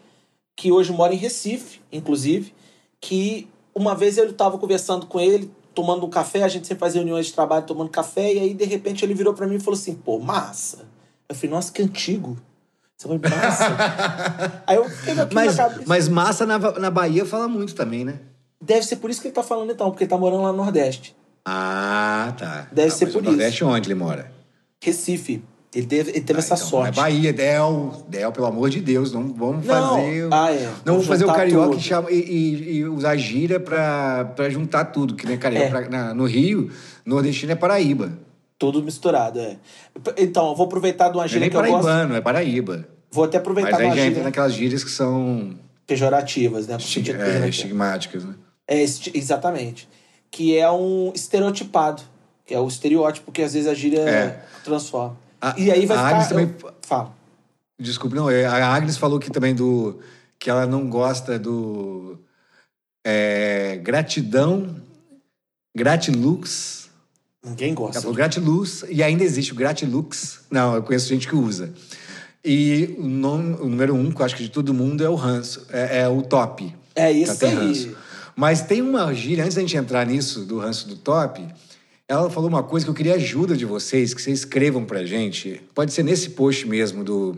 que hoje mora em Recife, inclusive, que uma vez eu tava conversando com ele, tomando um café, a gente sempre fazia reuniões de trabalho tomando café, e aí, de repente, ele virou pra mim e falou assim, pô, massa. Eu falei, nossa, que antigo. Você falou, massa. <laughs> aí eu fiquei aqui Mas, na cabeça. mas massa na, na Bahia fala muito também, né? Deve ser por isso que ele tá falando então, porque ele tá morando lá no Nordeste. Ah, tá. Deve Ah, ser por o Nordeste onde ele mora? Recife. Ele teve, ele teve Ah, essa então, sorte. Não é Bahia, Del. Del, pelo amor de Deus, não vamos Não. fazer. Ah, é. Não vamos fazer o carioca e, chama- e- e- e usar gíria pra, pra juntar tudo. Que nem carioca. É. pra- na- no Rio, nordestino é Paraíba. Tudo misturado, é. Então, eu vou aproveitar de uma é gíria nem que eu gosto. paraibano, é Paraíba. Vou até aproveitar Mas aí uma já entra gíria naquelas gírias que são pejorativas, né? Estig- é, pejorativo. estigmáticas, né? É, esti- exatamente. Que é um estereotipado. Que é o estereótipo que às vezes a gíria É. transforma. A- e aí vai a ficar... Agnes também- eu- Fala. Desculpe, não. é, A Agnes falou que também do. que ela não gosta do. é, gratidão, gratilux. Ninguém Ela gosta. falou gratiluz e ainda existe o gratilux. Não, eu conheço gente que usa. E o, nome- o número um, que eu acho que de todo mundo, é o ranço. É, é o top. É Ela isso tem aí. ranço. Mas tem uma gíria, antes da gente entrar nisso, do ranço do top, ela falou uma coisa que eu queria ajuda de vocês, que vocês escrevam pra gente. Pode ser nesse post mesmo do,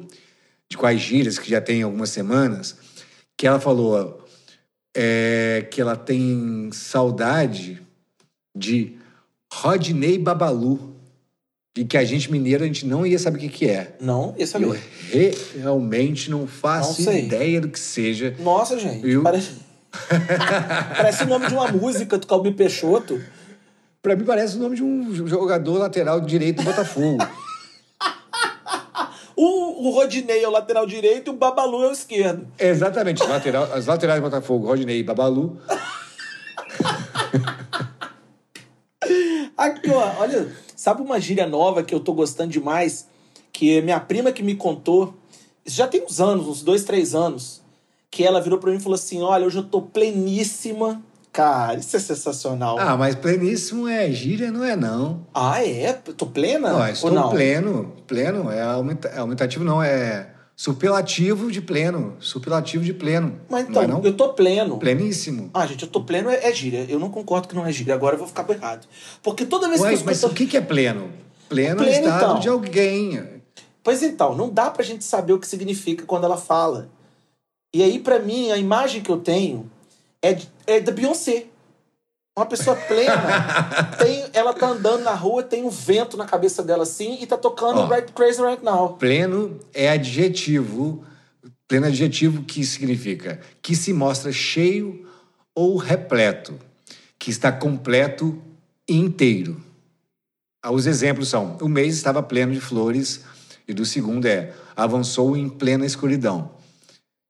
de quais gírias, que já tem algumas semanas, que ela falou é, que ela tem saudade de Rodney Babalu. E que a gente mineiro, a gente não ia saber o que, que é. Não, esse é Eu realmente não faço Não ideia do que seja. Nossa, gente. Eu- Parece... <laughs> parece o nome de uma música do Calbi Peixoto. Pra mim parece o nome de um jogador lateral direito do Botafogo. <laughs> O, o Rodinei é o lateral direito e o Babalu é o esquerdo. Exatamente, lateral- as laterais do Botafogo, Rodinei e Babalu. Aqui, ó, olha, sabe uma gíria nova que eu tô gostando demais? Que é minha prima que me contou, isso já tem uns anos, uns dois, três anos, que ela virou pra mim e falou assim: Olha, hoje eu tô pleníssima. Cara, isso é sensacional. Ah, mas pleníssimo é gíria, não é não. Ah, é? Tô plena? Não, Ou estou não? pleno. Pleno é, aumenta, é aumentativo, não, é superlativo de pleno. Superlativo de pleno. Mas então, não é não? eu tô pleno. Pleníssimo. Ah, gente, eu tô pleno é, é gíria. Eu não concordo que não é gíria. Agora eu vou ficar errado. Porque toda vez Ué, que eu mas escuto... o que, que é pleno? Pleno, é Pleno, estado então. de alguém. Pois então, não dá pra gente saber o que significa quando ela fala. E aí, pra mim, a imagem que eu tenho é, é da Beyoncé. Uma pessoa plena. <laughs> tem, ela tá andando na rua, tem um vento na cabeça dela assim e tá tocando Ó. Right Crazy Right Now. Pleno é adjetivo. Pleno adjetivo que significa que se mostra cheio ou repleto, que está completo e inteiro. Ah, Os exemplos são: o mês estava pleno de flores, e do segundo é avançou em plena escuridão.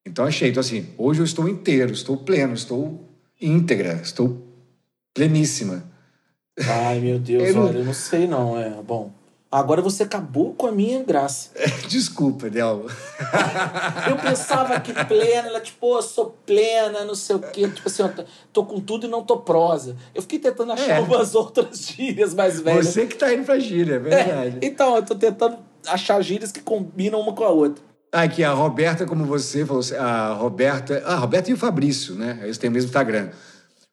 Então achei, então assim, hoje eu estou inteiro, estou pleno, estou íntegra, estou pleníssima. Ai, meu Deus, Eu não- olha, eu não sei não. É, bom. Agora você acabou com a minha graça. Desculpa, Del. Eu pensava que plena, ela, tipo, "Pô, eu sou plena, não sei o quê. Tipo assim, ó, tô- com tudo e não tô prosa. Eu fiquei tentando achar É. umas outras gírias mais velhas. Você que tá indo pra gíria, é verdade. É, então, eu tô tentando achar gírias que combinam uma com a outra. Ah, Aqui, a Roberta, como você falou, a Roberta. Ah, a Roberta e o Fabrício, né? Eles têm o mesmo Instagram.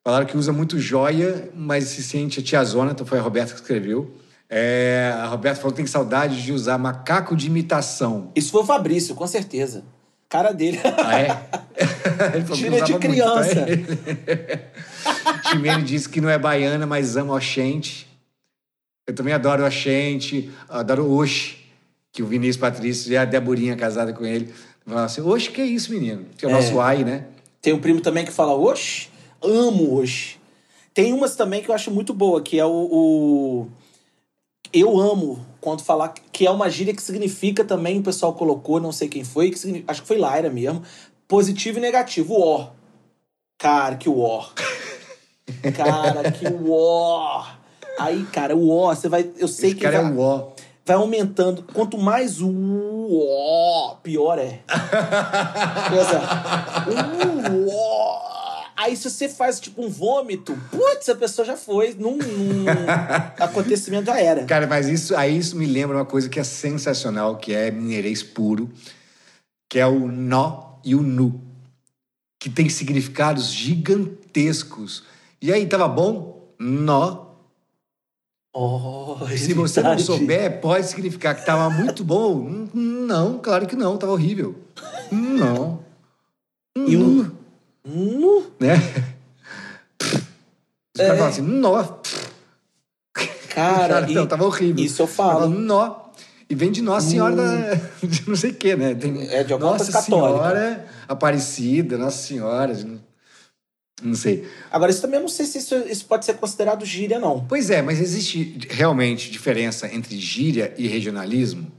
Falaram que usa muito joia, mas se sente a tiazona, então foi a Roberta que escreveu. É, a Roberta falou que tem saudade de usar macaco de imitação. Isso foi o Fabrício, com certeza. Cara dele. Ah, é? <laughs> Ele Gíria de usava muito, criança. <laughs> tá? Timene disse que não é baiana, mas ama o Oxente. Eu também adoro o Oxente, adoro o Oxe, que o Vinícius Patrício e a Deborinha casada com ele. Falaram assim, Oxe, que é isso, menino? Que é o É. nosso ai, né? Tem um primo também que fala, oxe, amo oxe. Tem umas também que eu acho muito boa, que é o, o- Eu amo quando falar que é uma gíria que significa também, o pessoal colocou, não sei quem foi, que significa- acho que foi Laira mesmo, positivo e negativo, o ó. Cara, que o ó. <laughs> Cara, que o ó. Aí, cara, o ó, você vai. Eu sei Esse que cara vai, é o ó. vai aumentando. Quanto mais o ó, pior é. Pensa, "Uh, ó." Aí se você faz tipo um vômito, putz, a pessoa já foi. Num, num <laughs> acontecimento já era. Cara, mas isso, aí isso me lembra uma coisa que é sensacional, que é mineirês puro, que é o nó e o nu, que tem significados gigantescos. E aí, tava bom? nó. Oh, Se você não verdade. souber, pode significar que tava muito bom. Não, claro que não, tava horrível. Não. E o- Nu. né? Os caras falam assim, nó. <laughs> Cara, não, e- tava horrível. isso eu Ela fala, falo. nó. E vem de Nossa Senhora da... <laughs> de não sei o quê, né? Tem É de alguma Nossa católica. Senhora Aparecida, Nossa Senhora... Não sei. Agora, isso também eu não sei se isso, isso pode ser considerado gíria, não. Pois é, mas existe realmente diferença entre gíria e regionalismo?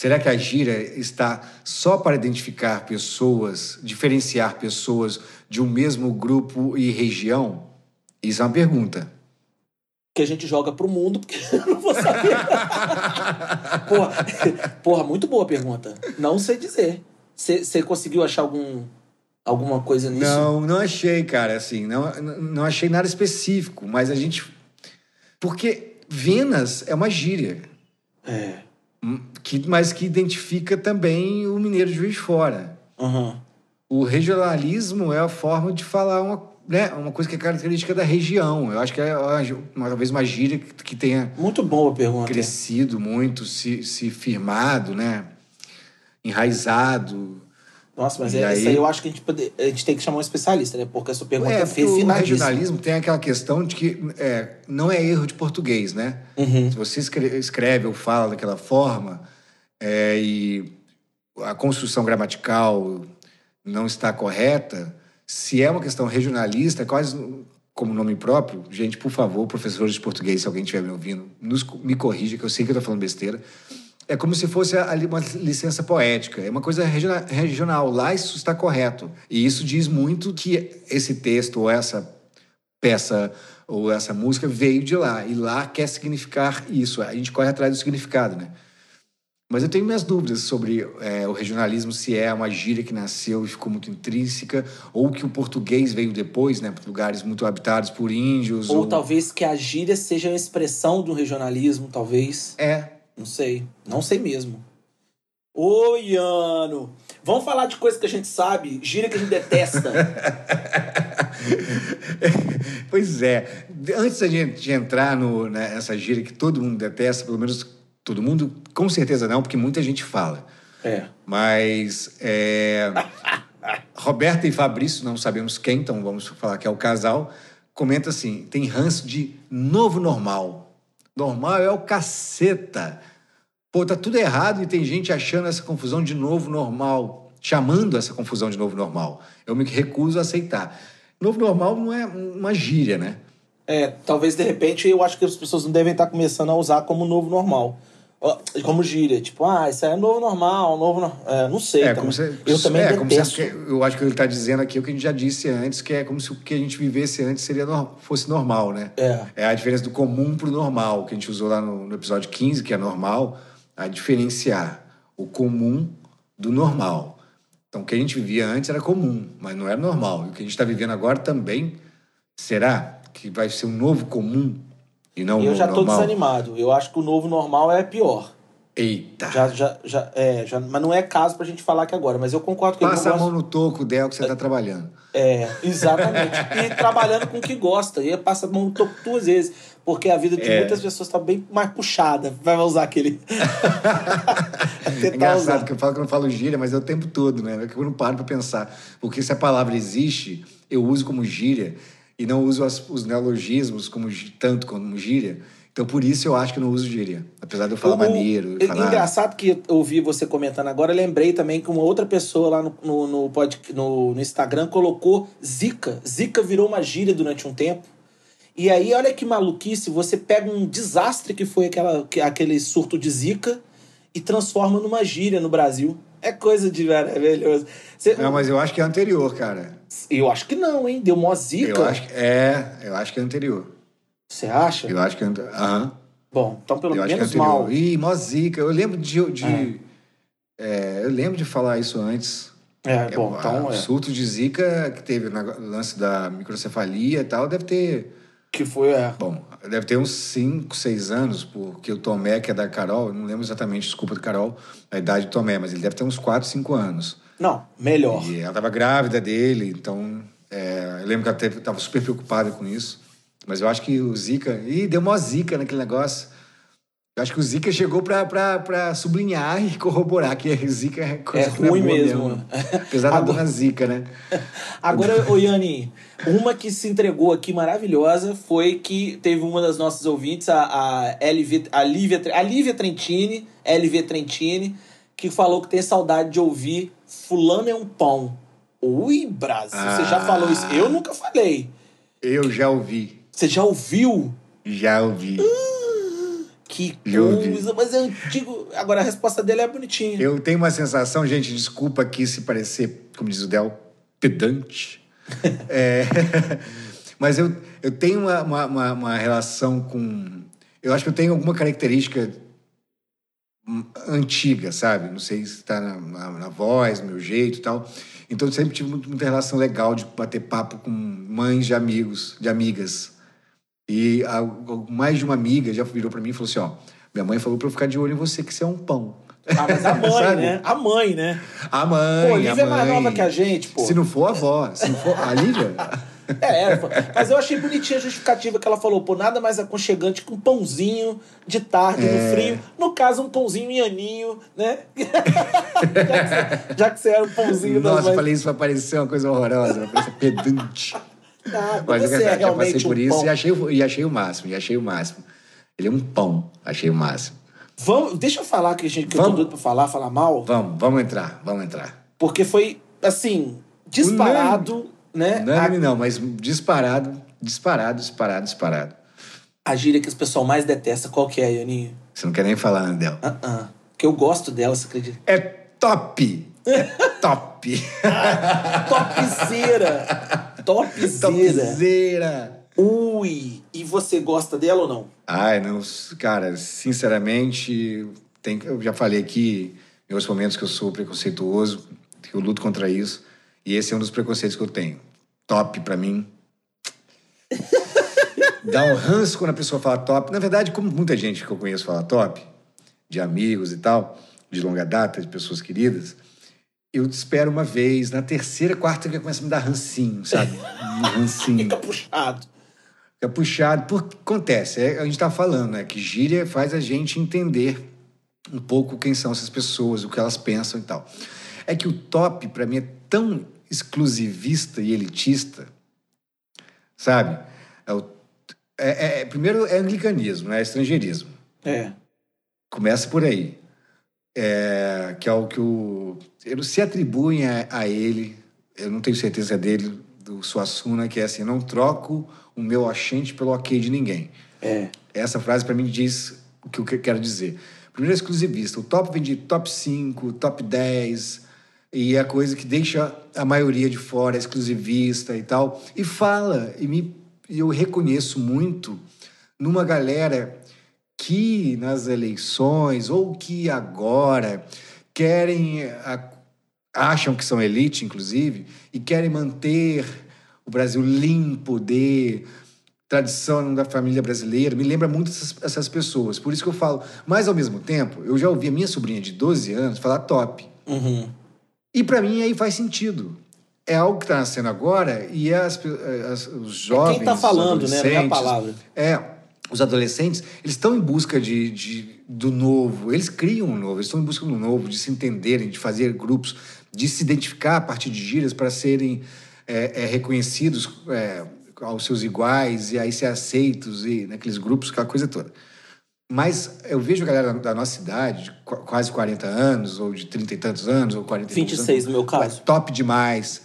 Será que a gíria está só para identificar pessoas, diferenciar pessoas de um mesmo grupo e região? Isso é uma pergunta. Que a gente joga pro mundo, porque <laughs> eu não vou saber. porra, porra, muito boa pergunta. Não sei dizer. Você conseguiu achar algum, alguma coisa nisso? Não, não achei, cara, assim, não, não achei nada específico, mas a gente... Porque Venas é uma gíria, É. que, mas que identifica também o mineiro de Juiz Fora. Aham. O regionalismo é a forma de falar uma, né, uma coisa que é característica da região. Eu acho que é uma, talvez uma gíria que, que tenha Muito boa pergunta. crescido muito, se, se firmado, né? Enraizado. Nossa, mas E é, aí- isso aí eu acho que a gente, pode- a gente tem que chamar um especialista, né? Porque a sua pergunta É, é, porque o regionalismo tem aquela questão de que é, não é erro de português, né? Uhum. Se você escre- escreve ou fala daquela forma é, e a construção gramatical não está correta, se é uma questão regionalista, é quase como nome próprio, gente, por favor, professores de português, se alguém estiver me ouvindo, nos- me corrija, que eu sei que eu estou falando besteira. É como se fosse ali uma licença poética. É uma coisa regiona- regional. Lá isso está correto. E isso diz muito que esse texto ou essa peça ou essa música veio de lá. E lá quer significar isso. A gente corre atrás do significado, né? Mas eu tenho minhas dúvidas sobre é, o regionalismo, se é uma gíria que nasceu e ficou muito intrínseca, ou que o português veio depois, né? Lugares muito habitados por índios. Ou talvez que a gíria seja uma expressão do regionalismo, talvez. É. Não sei. Não sei mesmo. Ô, Iano! Vamos falar de coisa que a gente sabe, gíria que a gente detesta. <laughs> pois é. Antes da gente entrar no, né, nessa gíria que todo mundo detesta, pelo menos todo mundo, com certeza não, porque muita gente fala. é. Mas é, Roberta e Fabrício, não sabemos quem, então vamos falar que é o casal, comenta assim: tem ranço de novo normal. Normal é o caceta. Pô, tá tudo errado e tem gente achando essa confusão de novo normal, chamando essa confusão de novo normal. Eu me recuso a aceitar. Novo normal não é uma gíria, né? É, talvez de repente eu acho que as pessoas não devem estar começando a usar como novo normal. Como gíria, tipo, ah, isso aí é novo normal, novo. no- É, não sei. É, como se, eu também é, como se eu acho que ele está dizendo aqui o que a gente já disse antes, que é como se o que a gente vivesse antes seria fosse normal, né? É. É a diferença do comum pro normal, que a gente usou lá no, no episódio 15, que é normal, a diferenciar o comum do normal. Então, o que a gente vivia antes era comum, mas não era normal. E o que a gente está vivendo agora também, será que vai ser um novo comum e não Eu já tô normal? desanimado. Eu acho que o novo normal é pior. Eita! Já, já, já, é, já, mas não é caso pra gente falar aqui agora. Mas eu concordo com ele. Passa a mão no toco, Del, que você está trabalhando. É, exatamente. e trabalhando com o que gosta. E passa a mão no toco duas vezes. Porque a vida de É. muitas pessoas tá bem mais puxada. Vai usar aquele. <laughs> É engraçado usar. que eu falo que eu não falo gíria, mas é o tempo todo, né? É que eu não paro pra pensar. Porque se a palavra existe, eu uso como gíria e não uso as- os neologismos como, tanto como gíria. Então, por isso eu acho que não uso gíria. Apesar de eu falar O- maneiro. é falar... Engraçado que eu ouvi você comentando agora, lembrei também que uma outra pessoa lá no, no, no, pod- no- no Instagram colocou Zika. Zika virou uma gíria durante um tempo. E aí, olha que maluquice, você pega um desastre que foi aquela, que- aquele surto de Zika e transforma numa gíria no Brasil. É coisa de maravilhoso. Você- Não, mas eu acho que é anterior, cara. Eu acho que não, hein? Deu mó Zika. Eu acho que é, eu acho que é anterior. Você acha? Eu acho que é anterior. Aham. Bom, então pelo Eu acho que é menos anterior. mal. Ih, mó zica. Eu lembro de. de é, eu lembro de falar isso antes. É, bom, o- então o é. surto de Zika que teve no lance da microcefalia e tal, deve ter. Que foi, é. Bom, deve ter uns 5, 6 anos, porque o Tomé, que é da Carol, eu não lembro exatamente, desculpa do Carol, a idade do Tomé, mas ele deve ter uns 4, 5 anos. Não, melhor. E ela estava grávida dele, então é, eu lembro que ela estava super preocupada com isso. Mas eu acho que o Zica. Ih, deu mó zica naquele negócio. Eu acho que o Zica chegou pra sublinhar e corroborar que <laughs> a Zica é coisa É ruim mesmo. <laughs> Apesar da dona Zica, né? <laughs> Agora, ô Yanni, uma que se entregou aqui maravilhosa foi que teve uma das nossas ouvintes, a, a, LV, a, Lívia, a Lívia Trentini, LV Trentini, que falou que tem saudade de ouvir Fulano é um pão. Ui, Brasil, você já Ah. falou isso? Eu nunca falei. Eu já ouvi. Você já ouviu? Já ouvi. Que Já ouvi. coisa, mas é antigo. Agora a resposta dele é bonitinha. Eu tenho uma sensação, gente, desculpa aqui se parecer, como diz o Del, pedante. <laughs> É, <laughs> mas eu, eu tenho uma, uma, uma- uma relação com. Eu acho que eu tenho alguma característica hum, antiga, sabe? Não sei se está na, na, na voz, no meu jeito e tal. Então eu sempre tive muita relação legal de bater papo com mães de amigos, de amigas. E a- mais de uma amiga já virou para mim e falou assim: ó, minha mãe falou para eu ficar de olho em você, que você é um pão. Ah, mas a <laughs> mãe, né? A mãe, né? A mãe. Pô, a Lívia é mais mãe. nova que a gente, pô. Se não for a avó, se não for a Lívia. <laughs> É, mas eu achei bonitinha a justificativa que ela falou, pô, nada mais aconchegante que um pãozinho de tarde É. no frio. No caso, um pãozinho ianinho, né? <laughs> já, que você, era um pãozinho Nossa, mães. falei isso pra parecer uma coisa horrorosa, pra parecer pedante. <laughs> Ah, Mas é você é já passei por um isso pão. e achei, o- e achei o máximo, e achei o máximo. Ele é um pão, achei o máximo. Vamos, deixa eu falar que, a gente, que eu tô Vamos. doido pra falar, falar mal, Vamos, vamos entrar, vamos entrar. porque foi, assim, disparado, né? Não é a, não, mas disparado, disparado, disparado, disparado. a gíria que os pessoal mais detesta, qual que é, Ianinho? Você não quer nem falar, Andel. Ah, ah. Que eu gosto dela, você acredita? É top! É <laughs> top! Topzera! Topzera! Topzera! Ui! E você gosta dela ou não? Ai, não, cara, sinceramente, tem, eu já falei aqui em outros momentos que eu sou preconceituoso, que eu luto contra isso, e esse é um dos preconceitos que eu tenho. Top pra mim. <laughs> Dá um ranço quando a pessoa fala top. Na verdade, como muita gente que eu conheço fala top, de amigos e tal, de longa data, de pessoas queridas, eu espero uma vez, na terceira, quarta, que começa a me dar rancinho, sabe? Um <laughs> rancinho. Fica puxado. É puxado, porque acontece, é, a gente está falando, né? Que gíria faz a gente entender um pouco quem são essas pessoas, o que elas pensam e tal. É que o top, para mim, é tão exclusivista e elitista, sabe? É o- é- é- primeiro é anglicanismo, né? É estrangeirismo. É. Começa por aí. É, que é o que o. Eles se atribuem a, a ele, eu não tenho certeza dele, do Suassuna, que é assim: não troco o meu achente pelo ok de ninguém. É. Essa frase para mim diz o que eu que- quero dizer. Primeiro é exclusivista. O top vem de top 5, top 10, e é a coisa que deixa a maioria de fora, exclusivista e tal. E fala, e me, eu reconheço muito numa galera que nas eleições, ou que agora querem, a- acham que são elite, inclusive, e querem manter o Brasil limpo de tradição da família brasileira, me lembra muito essas, essas pessoas. Por isso que eu falo. Mas, ao mesmo tempo, eu já ouvi a minha sobrinha de 12 anos falar top. Uhum. E para mim aí faz sentido. É algo que está nascendo agora e as, as- os jovens. quem tá falando, né? Não é a palavra. É. Os adolescentes, eles estão em busca de, de- do novo, eles criam um novo, eles estão em busca do novo, de se entenderem, de fazer grupos, de se identificar a partir de gírias para serem é, é, reconhecidos é, aos seus iguais e aí ser aceitos e naqueles grupos, aquela coisa toda. Mas eu vejo a galera da nossa idade, de qu- quase 40 anos, ou de 30 e tantos anos, ou 40 e poucos 26 anos, no meu caso. top demais.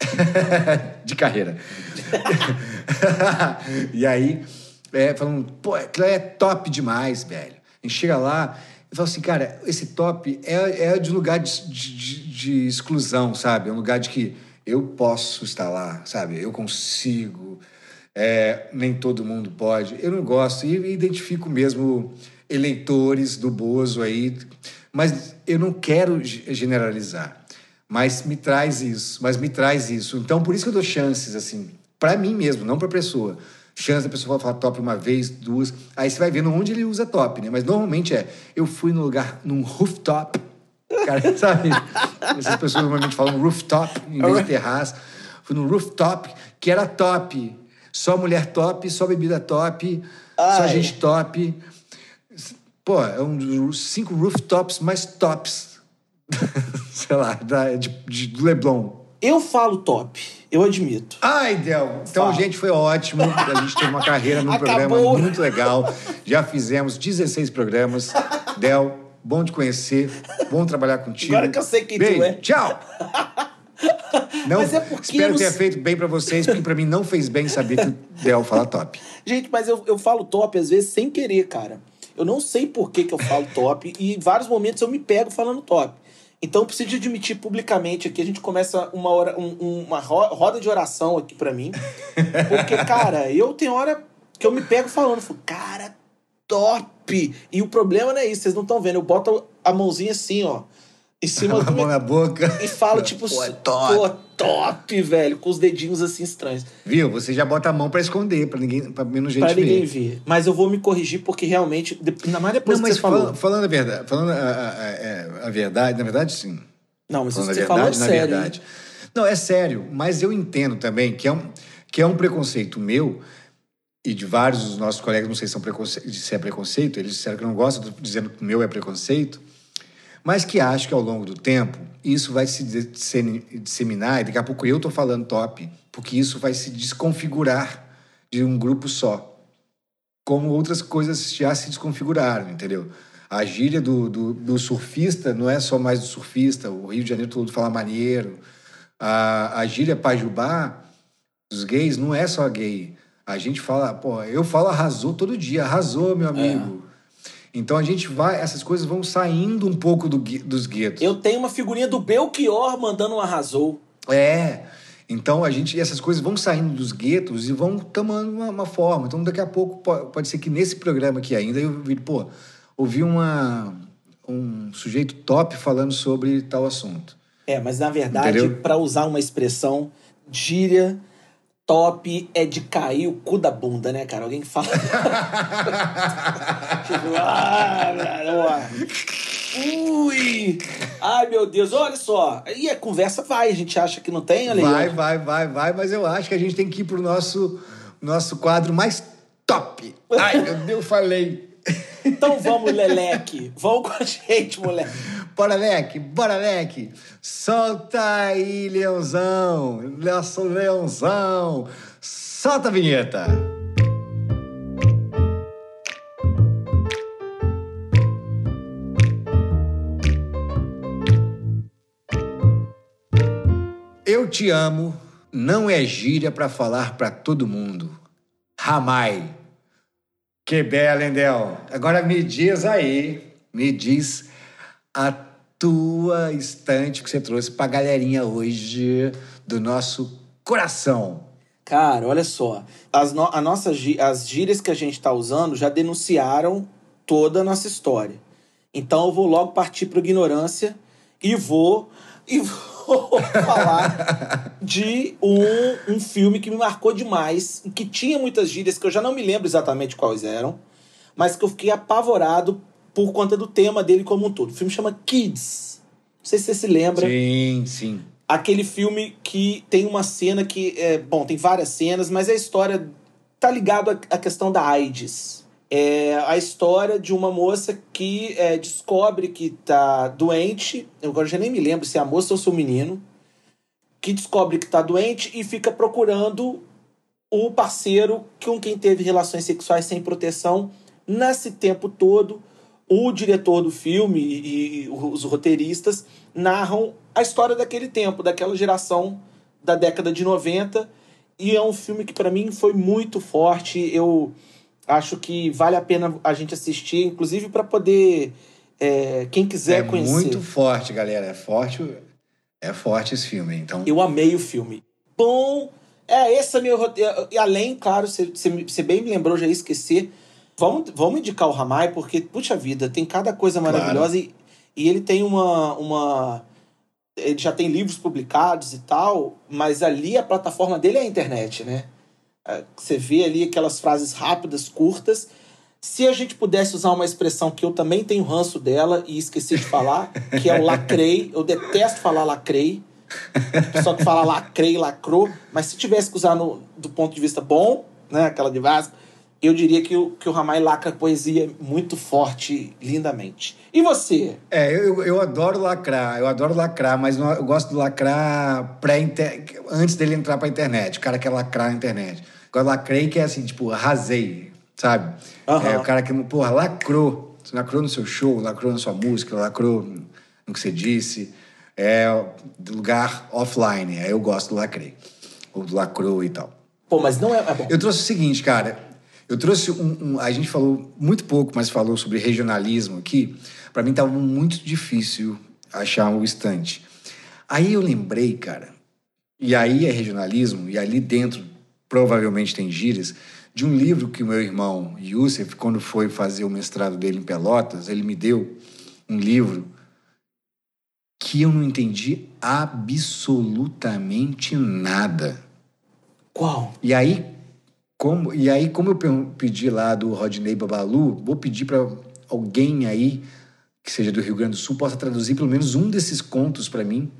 <laughs> de carreira. <laughs> e aí, é, falando, pô, aquilo é top demais, velho. A gente chega lá e fala assim, cara, esse top é, é de lugar de, de- de exclusão, sabe? É um lugar de que eu posso estar lá, sabe? Eu consigo. É, nem todo mundo pode. Eu não gosto. E identifico mesmo eleitores do Bozo aí. Mas eu não quero ge- generalizar. Mas me traz isso. Mas me traz isso. Então, por isso que eu dou chances, assim, para mim mesmo, não para pessoa. Chance da pessoa falar top uma vez, duas. Aí você vai vendo onde ele usa top, né? Mas normalmente é, eu fui num lugar, num rooftop. Cara, <laughs> sabe? Essas pessoas normalmente falam rooftop em vez de terraço. Fui num rooftop que era top. Só mulher top, só bebida top, só Ai. gente top. Pô, é um dos cinco rooftops mais tops, <laughs> sei lá, da, de, de do Leblon. Eu falo top, eu admito. Ai, Del. Então, Fala. gente, foi ótimo. A gente teve uma carreira num Acabou. programa muito legal. Já fizemos 16 programas. Del, bom te conhecer. Bom trabalhar contigo. Agora que eu sei quem tu Beijo. é. Tchau. <laughs> <laughs> Não, Mas é porque espero ter feito bem pra vocês, porque pra mim não fez bem saber que o Del fala top. <laughs> Gente, mas eu, eu falo top às vezes sem querer, cara. Eu não sei por que, que eu falo top <laughs> e em vários momentos eu me pego falando top. Então eu preciso admitir publicamente aqui, a gente começa uma, hora, um- um- uma ro- roda de oração aqui pra mim. Porque, cara, eu tenho hora que eu me pego falando, falo, cara, top! E o problema não é isso, vocês não estão vendo. Eu boto a mãozinha assim, ó, em cima A do <laughs> mão na boca. e falo, tipo, Pô, é top. pô, top, velho, com os dedinhos assim estranhos. Viu? Você já bota a mão pra esconder, pra, ninguém, pra menos gente Pra ninguém ver. ver. Mas eu vou me corrigir porque realmente. Ainda mais depois Não, que mas você falou. fala- falando a verdade, falando a, a- a- a verdade, na verdade, sim. Não, mas isso Falando que a você falou é verdade, na sério. verdade. Não, é sério, mas eu entendo também que é um, que é um preconceito meu e de vários dos nossos colegas, não sei se, são preconce... se é preconceito, eles disseram que não gostam, dizendo que o meu é preconceito, mas que acho que ao longo do tempo isso vai se disse- disseminar e daqui a pouco eu tô falando top, porque isso vai se desconfigurar de um grupo só como outras coisas já se desconfiguraram, entendeu? A gíria do, do, do surfista não é só mais do surfista, o Rio de Janeiro todo fala maneiro. A, a gíria pajubá dos gays não é só gay. A gente fala, pô, eu falo arrasou todo dia, arrasou, meu amigo. Então a gente vai, essas coisas vão saindo um pouco do dos guetos. Eu tenho uma figurinha do Belchior mandando um arrasou. É. Então a gente, essas coisas vão saindo dos guetos e vão tomando uma, uma forma. Então daqui a pouco po- pode, ser que nesse programa aqui ainda eu vi, pô, ouvi uma, um sujeito top falando sobre tal assunto. É, mas na verdade, pra usar uma expressão, gíria top é de cair o cu da bunda, né, cara? Alguém que fala. <laughs> tipo, ah. Ui! Ai, meu Deus, olha só. E a conversa vai, a gente acha que não tem, olha aí, Vai, vai, vai, vai, mas eu acho que a gente tem que ir pro nosso, nosso quadro mais top. Ai, meu Deus, falei. Então vamos, Leleque. Vamos com a gente, moleque. Bora, Leque, bora, Leque. Solta aí, Leãozão. Nosso Leãozão. Solta a vinheta. Eu te amo não é gíria pra falar pra todo mundo. Ramai. Que bela, hein, Del? Agora me diz aí, me diz a tua estante que você trouxe pra galerinha hoje do nosso coração. Cara, olha só. As, no, a nossa, as gírias que a gente tá usando já denunciaram toda a nossa história. Então eu vou logo partir para ignorância e vou <laughs> e vou falar de um, um filme que me marcou demais, que tinha muitas gírias que eu já não me lembro exatamente quais eram, mas que eu fiquei apavorado por conta do tema dele como um todo. O filme chama Kids. Não sei se você se lembra Sim, sim. aquele filme que tem uma cena que é bom tem várias cenas mas a história tá ligado à questão da AIDS é a história de uma moça que é, descobre que tá doente eu agora já nem me lembro se é a moça ou se é o menino que descobre que tá doente e fica procurando o parceiro com quem teve relações sexuais sem proteção nesse tempo todo o diretor do filme e, e os roteiristas narram a história daquele tempo, daquela geração da década de 90. E é um filme que para mim foi muito forte. Eu acho que vale a pena a gente assistir, inclusive para poder é, quem quiser é conhecer. muito forte, galera. É forte, é forte esse filme. Então, Eu amei o filme. Bom, é esse é meu roteiro. E além, claro, você bem me lembrou, já ia esquecer. Vamos, vamos indicar o Ramai, porque, puxa vida, tem cada coisa Claro. maravilhosa. E, e ele tem uma, uma. Ele já tem livros publicados e tal, mas ali a plataforma dele é a internet, né? É, Você vê ali aquelas frases rápidas, curtas. Se a gente pudesse usar uma expressão que eu também tenho ranço dela e esqueci de falar, que é o lacrei. Eu detesto falar lacrei. Só que fala lacrei, lacrou. Mas se tivesse que usar no, do ponto de vista bom, né? Aquela de Vasco, eu diria que o, que o Ramai lacra poesia muito forte, lindamente. E você? É, eu, eu adoro lacrar, eu adoro lacrar, mas não- eu gosto de lacrar pré antes dele entrar pra internet. O cara quer lacrar na internet. Agora, lacrei que é assim, tipo, arrasei, sabe? Aham. É o cara que, porra, lacrou. Você lacrou no seu show, lacrou na sua música, lacrou no que você disse. É do lugar offline. Aí eu gosto do lacrei. Ou do lacrou e tal. Pô, mas não é. é bom. Eu trouxe o seguinte, cara. Eu trouxe um, um- A gente falou muito pouco, mas falou sobre regionalismo aqui. Pra mim tava muito difícil achar um estante. Aí eu lembrei, cara, e aí é regionalismo, e ali dentro provavelmente tem gírias, de um livro que o meu irmão Youssef, quando foi fazer o mestrado dele em Pelotas, ele me deu um livro que eu não entendi absolutamente nada. Qual? E aí, como, e aí, como eu pe- pedi lá do Rodney Babalu, vou pedir para alguém aí, que seja do Rio Grande do Sul, possa traduzir pelo menos um desses contos para mim,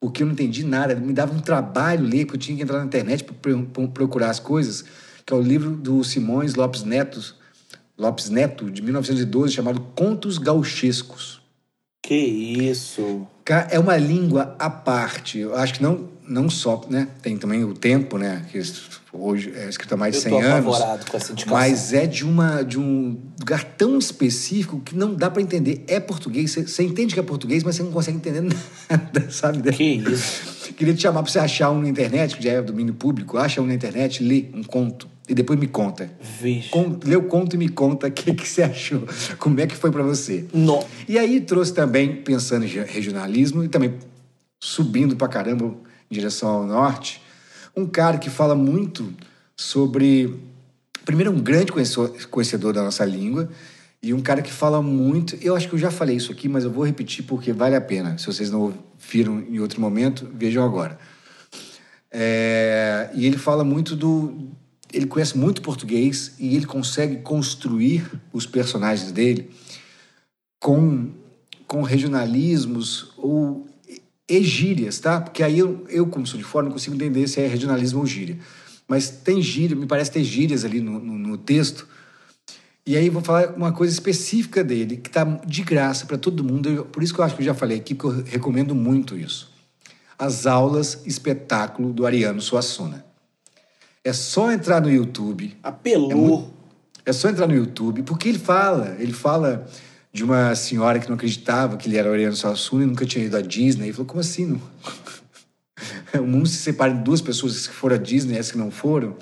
porque eu não entendi nada. Me dava um trabalho ler, porque eu tinha que entrar na internet para procurar as coisas, que é o livro do Simões Lopes Neto, Lopes Neto, de 1912, chamado Contos Gauchescos. Que isso? É uma língua à parte. Eu acho que não, não só, né? Tem também o tempo, né? Que hoje é escrito há mais de Eu 100 tô anos. com essa. Mas é de, uma, de um lugar tão específico que não dá para entender. É português, você, entende que é português, mas você não consegue entender <laughs> nada, sabe? Que isso? <laughs> Queria te chamar para você achar um na internet, que já é domínio público. Acha um na internet, lê um conto e depois me conta. Vixe. Con- lê o conto e me conta o que, que você achou. Como é que foi para você. No. E aí trouxe também, pensando em regionalismo e também subindo pra caramba em direção ao norte, um cara que fala muito sobre. Primeiro, um grande conhecedor, da nossa língua e um cara que fala muito. Eu acho que eu já falei isso aqui, mas eu vou repetir porque vale a pena. Se vocês não ouviram em outro momento, vejam agora. É, e ele fala muito do. Ele conhece muito português e ele consegue construir os personagens dele com, com regionalismos ou e gírias, tá? Porque aí eu, eu, como sou de fora, não consigo entender se é regionalismo ou gíria. Mas tem gíria, me parece ter gírias ali no, no, no texto. E aí vou falar uma coisa específica dele, que tá de graça para todo mundo. Por isso que eu acho que eu já falei aqui, porque eu recomendo muito isso. As aulas espetáculo do Ariano Suassuna. É só entrar no YouTube, Apelou. é só entrar no YouTube, porque ele fala, ele fala de uma senhora que não acreditava que ele era Oriano Suassuna e nunca tinha ido à Disney. Ele falou, como assim? Não? <laughs> o mundo se separa em duas pessoas que foram à Disney e essas que não foram.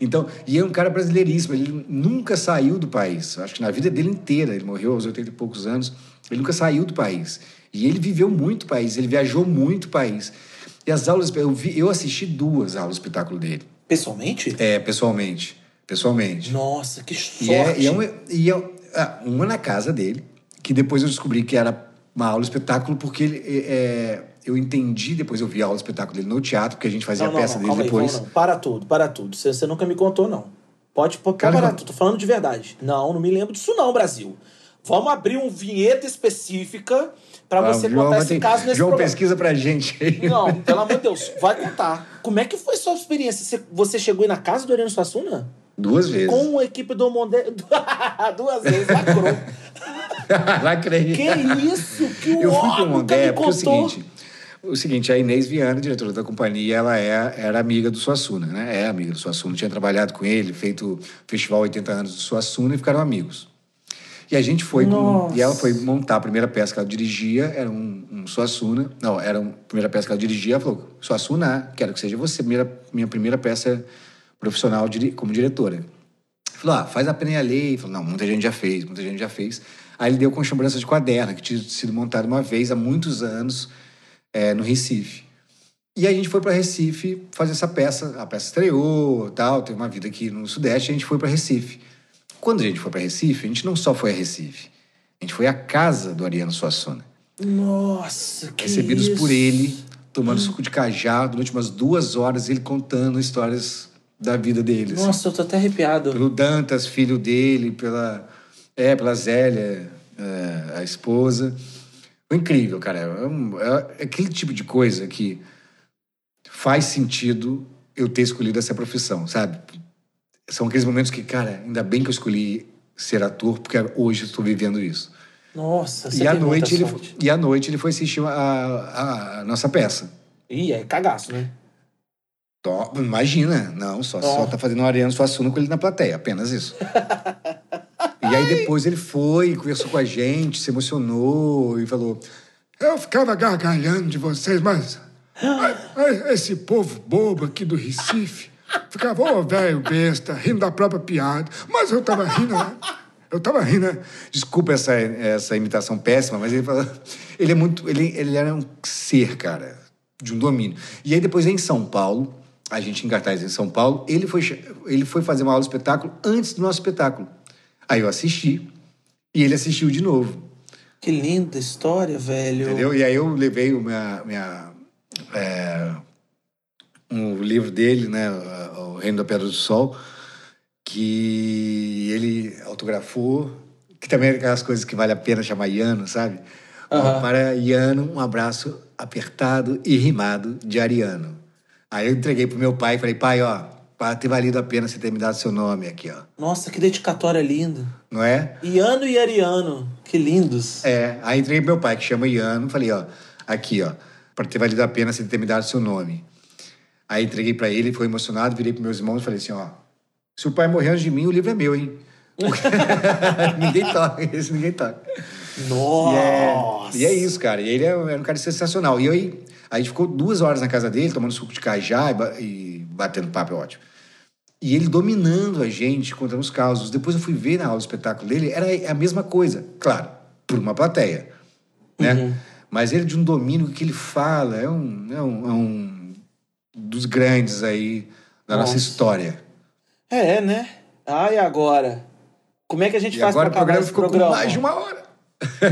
Então, e é um cara brasileiríssimo, ele nunca saiu do país. Acho que na vida dele inteira, ele morreu aos 80 e poucos anos, ele nunca saiu do país. E ele viveu muito o país, ele viajou muito o país. E as aulas, eu, vi, eu assisti duas aulas do espetáculo dele. Pessoalmente? É, pessoalmente. Pessoalmente. Nossa, que sorte. E é, e é uma, e é- uma na casa dele, que depois eu descobri que era uma aula espetáculo, porque ele, é, é, eu entendi, depois eu vi a aula espetáculo dele no teatro, porque a gente fazia não, a não, peça não, dele calma aí, depois. não. Para tudo, para tudo. Você, você nunca me contou, não. Pode, Cara, parar não. tudo. Tô falando de verdade. Não, não me lembro disso não, Brasil. Vamos abrir uma vinheta específica pra Ah, você João contar esse ter- caso nesse João programa. pesquisa pra gente aí. Não, <laughs> pelo amor de Deus, vai contar. Como é que foi sua experiência? Você, você chegou aí na casa do Ariano Suassuna? Duas vezes. Com a equipe do Monde... <laughs> Duas vezes, lacrou. <laughs> Lacrei. que isso? Que Eu fui o nunca Mondé porque é o seguinte. O seguinte, a Inês Viana, diretora da companhia, ela é, era amiga do Suassuna, né? É amiga do Suassuna. Tinha trabalhado com ele, feito o Festival 80 anos do Suassuna e ficaram amigos. E a gente foi. e ela foi montar a primeira peça que ela dirigia, era um, um Suassuna. Não, era a primeira peça que ela dirigia. Ela falou: Suassuna, quero que seja você, primeira, minha primeira peça profissional como diretora. Falou, ah, faz a pena e a lei. Falou, não, muita gente já fez, muita gente já fez. Aí ele deu com chambrança de quaderno, que tinha sido montado uma vez há muitos anos é, no Recife. E aí a gente foi para Recife fazer essa peça. A peça estreou, tal, teve uma vida aqui no Sudeste, a gente foi para Recife. Quando a gente foi para Recife, a gente não só foi a Recife, a gente foi à casa do Ariano Suassuna. Nossa, que Recebidos isso? por ele, tomando suco de cajá durante umas duas horas, ele contando histórias da vida deles. Nossa, eu tô até arrepiado. Pelo Dantas, filho dele, pela, é, pela Zélia, é, a esposa. Foi incrível, cara. É, um- é aquele tipo de coisa que faz sentido eu ter escolhido essa profissão, sabe? São aqueles momentos que, cara, ainda bem que eu escolhi ser ator, porque hoje eu estou vivendo isso. Nossa, você E à, noite ele, sorte. e à noite ele foi assistir a, a- a nossa peça. Ih, é cagaço, né? Tó- Imagina, não, só, Ó. só tá fazendo o Ariano Suassuna com ele na plateia, apenas isso. e aí depois ele foi, conversou com a gente, se emocionou e falou: Eu ficava gargalhando de vocês, mas. Esse povo bobo aqui do Recife ficava, ô velho besta, rindo da própria piada. Mas eu tava rindo, né? Eu tava rindo, né? Desculpa essa, essa imitação péssima, mas ele falou. Ele é muito. Ele, ele era um ser, cara, de um domínio. E aí depois em São Paulo, a gente em cartaz em São Paulo, ele foi, ele foi fazer uma aula de espetáculo antes do nosso espetáculo. Aí eu assisti e ele assistiu de novo. Que linda história, velho. Entendeu? E aí eu levei o minha, minha, é, um livro dele, né, O Reino da Pedra do Sol, que ele autografou, que também é aquelas coisas que vale a pena chamar Iano, sabe? Aham. Para Iano, um abraço apertado e rimado de Ariano. Aí eu entreguei pro meu pai e falei, pai, ó, para ter valido a pena você ter me dado seu nome aqui, ó. Nossa, que dedicatória linda. Não é? Iano e Ariano, que lindos. É, aí entreguei pro meu pai, que chama Iano, falei, ó, aqui, ó, para ter valido a pena você ter me dado seu nome. Aí entreguei para ele, ficou emocionado, virei pros meus irmãos e falei assim, ó, se o pai morrer antes de mim, o livro é meu, hein? <laughs> ninguém toca, esse ninguém toca. E é, Nossa. e é isso, cara. E ele era um cara sensacional. E aí, a gente ficou duas horas na casa dele, tomando suco de cajá e, ba- batendo papo, é ótimo. E ele dominando a gente, contando os causos. Depois eu fui ver na aula do espetáculo dele, era a mesma coisa. Claro, por uma plateia, né? Mas ele de um domínio que ele fala, é um, é um, é um dos grandes aí da nossa Nossa. história. É, né? Ah, e agora? Como é que a gente E faz agora o pra acabar programa ficou programa? com mais de uma hora.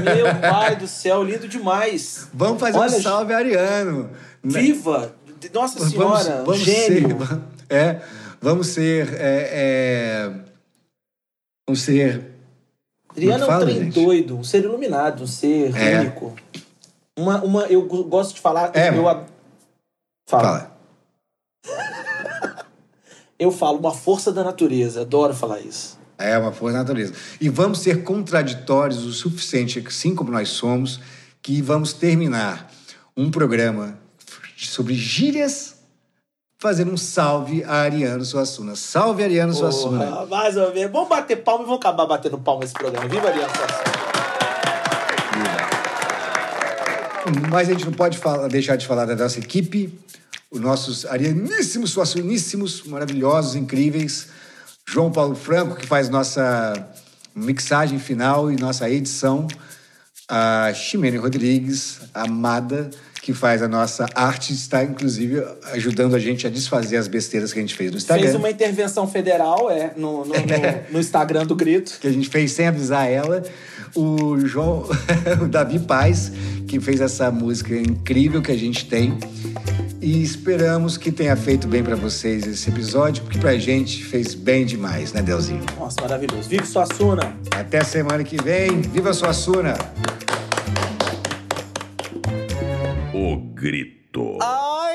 Meu pai do céu, lindo demais. Vamos fazer Olha, um salve ariano. Viva! Nossa Senhora, gênio. Ser, é, vamos ser. É, é, vamos ser. É um fala, trem gente? doido, um ser iluminado, um ser É. único. Uma, uma, eu go- gosto de falar. É, eu, Fala. Fala. <laughs> Eu falo uma força da natureza, adoro falar isso. É uma força da natureza. E vamos ser contraditórios o suficiente, assim como nós somos, que vamos terminar um programa sobre gírias fazendo um salve a Ariano Suassuna. Salve, Ariano Suassuna. Porra, mais uma vez. Vamos bater palma e vamos acabar batendo palma nesse programa. Viva Ariano Suassuna. Mas a gente não pode falar- deixar de falar da nossa equipe, os nossos arianíssimos, suassuníssimos, maravilhosos, incríveis. João Paulo Franco, que faz nossa mixagem final e nossa edição. A Ximene Rodrigues, Amada, que faz a nossa arte, está inclusive ajudando a gente a desfazer as besteiras que a gente fez no Instagram. Fez uma intervenção federal é, no, no, no- no Instagram do Grito. que a gente fez sem avisar ela. O João, <laughs> o Davi Paz, que fez essa música incrível que a gente tem. E esperamos que tenha feito bem pra vocês esse episódio, porque pra gente fez bem demais, né, Delzinho? Nossa, maravilhoso. Viva Suassuna! Até semana que vem. Viva Suassuna! O grito. Ah,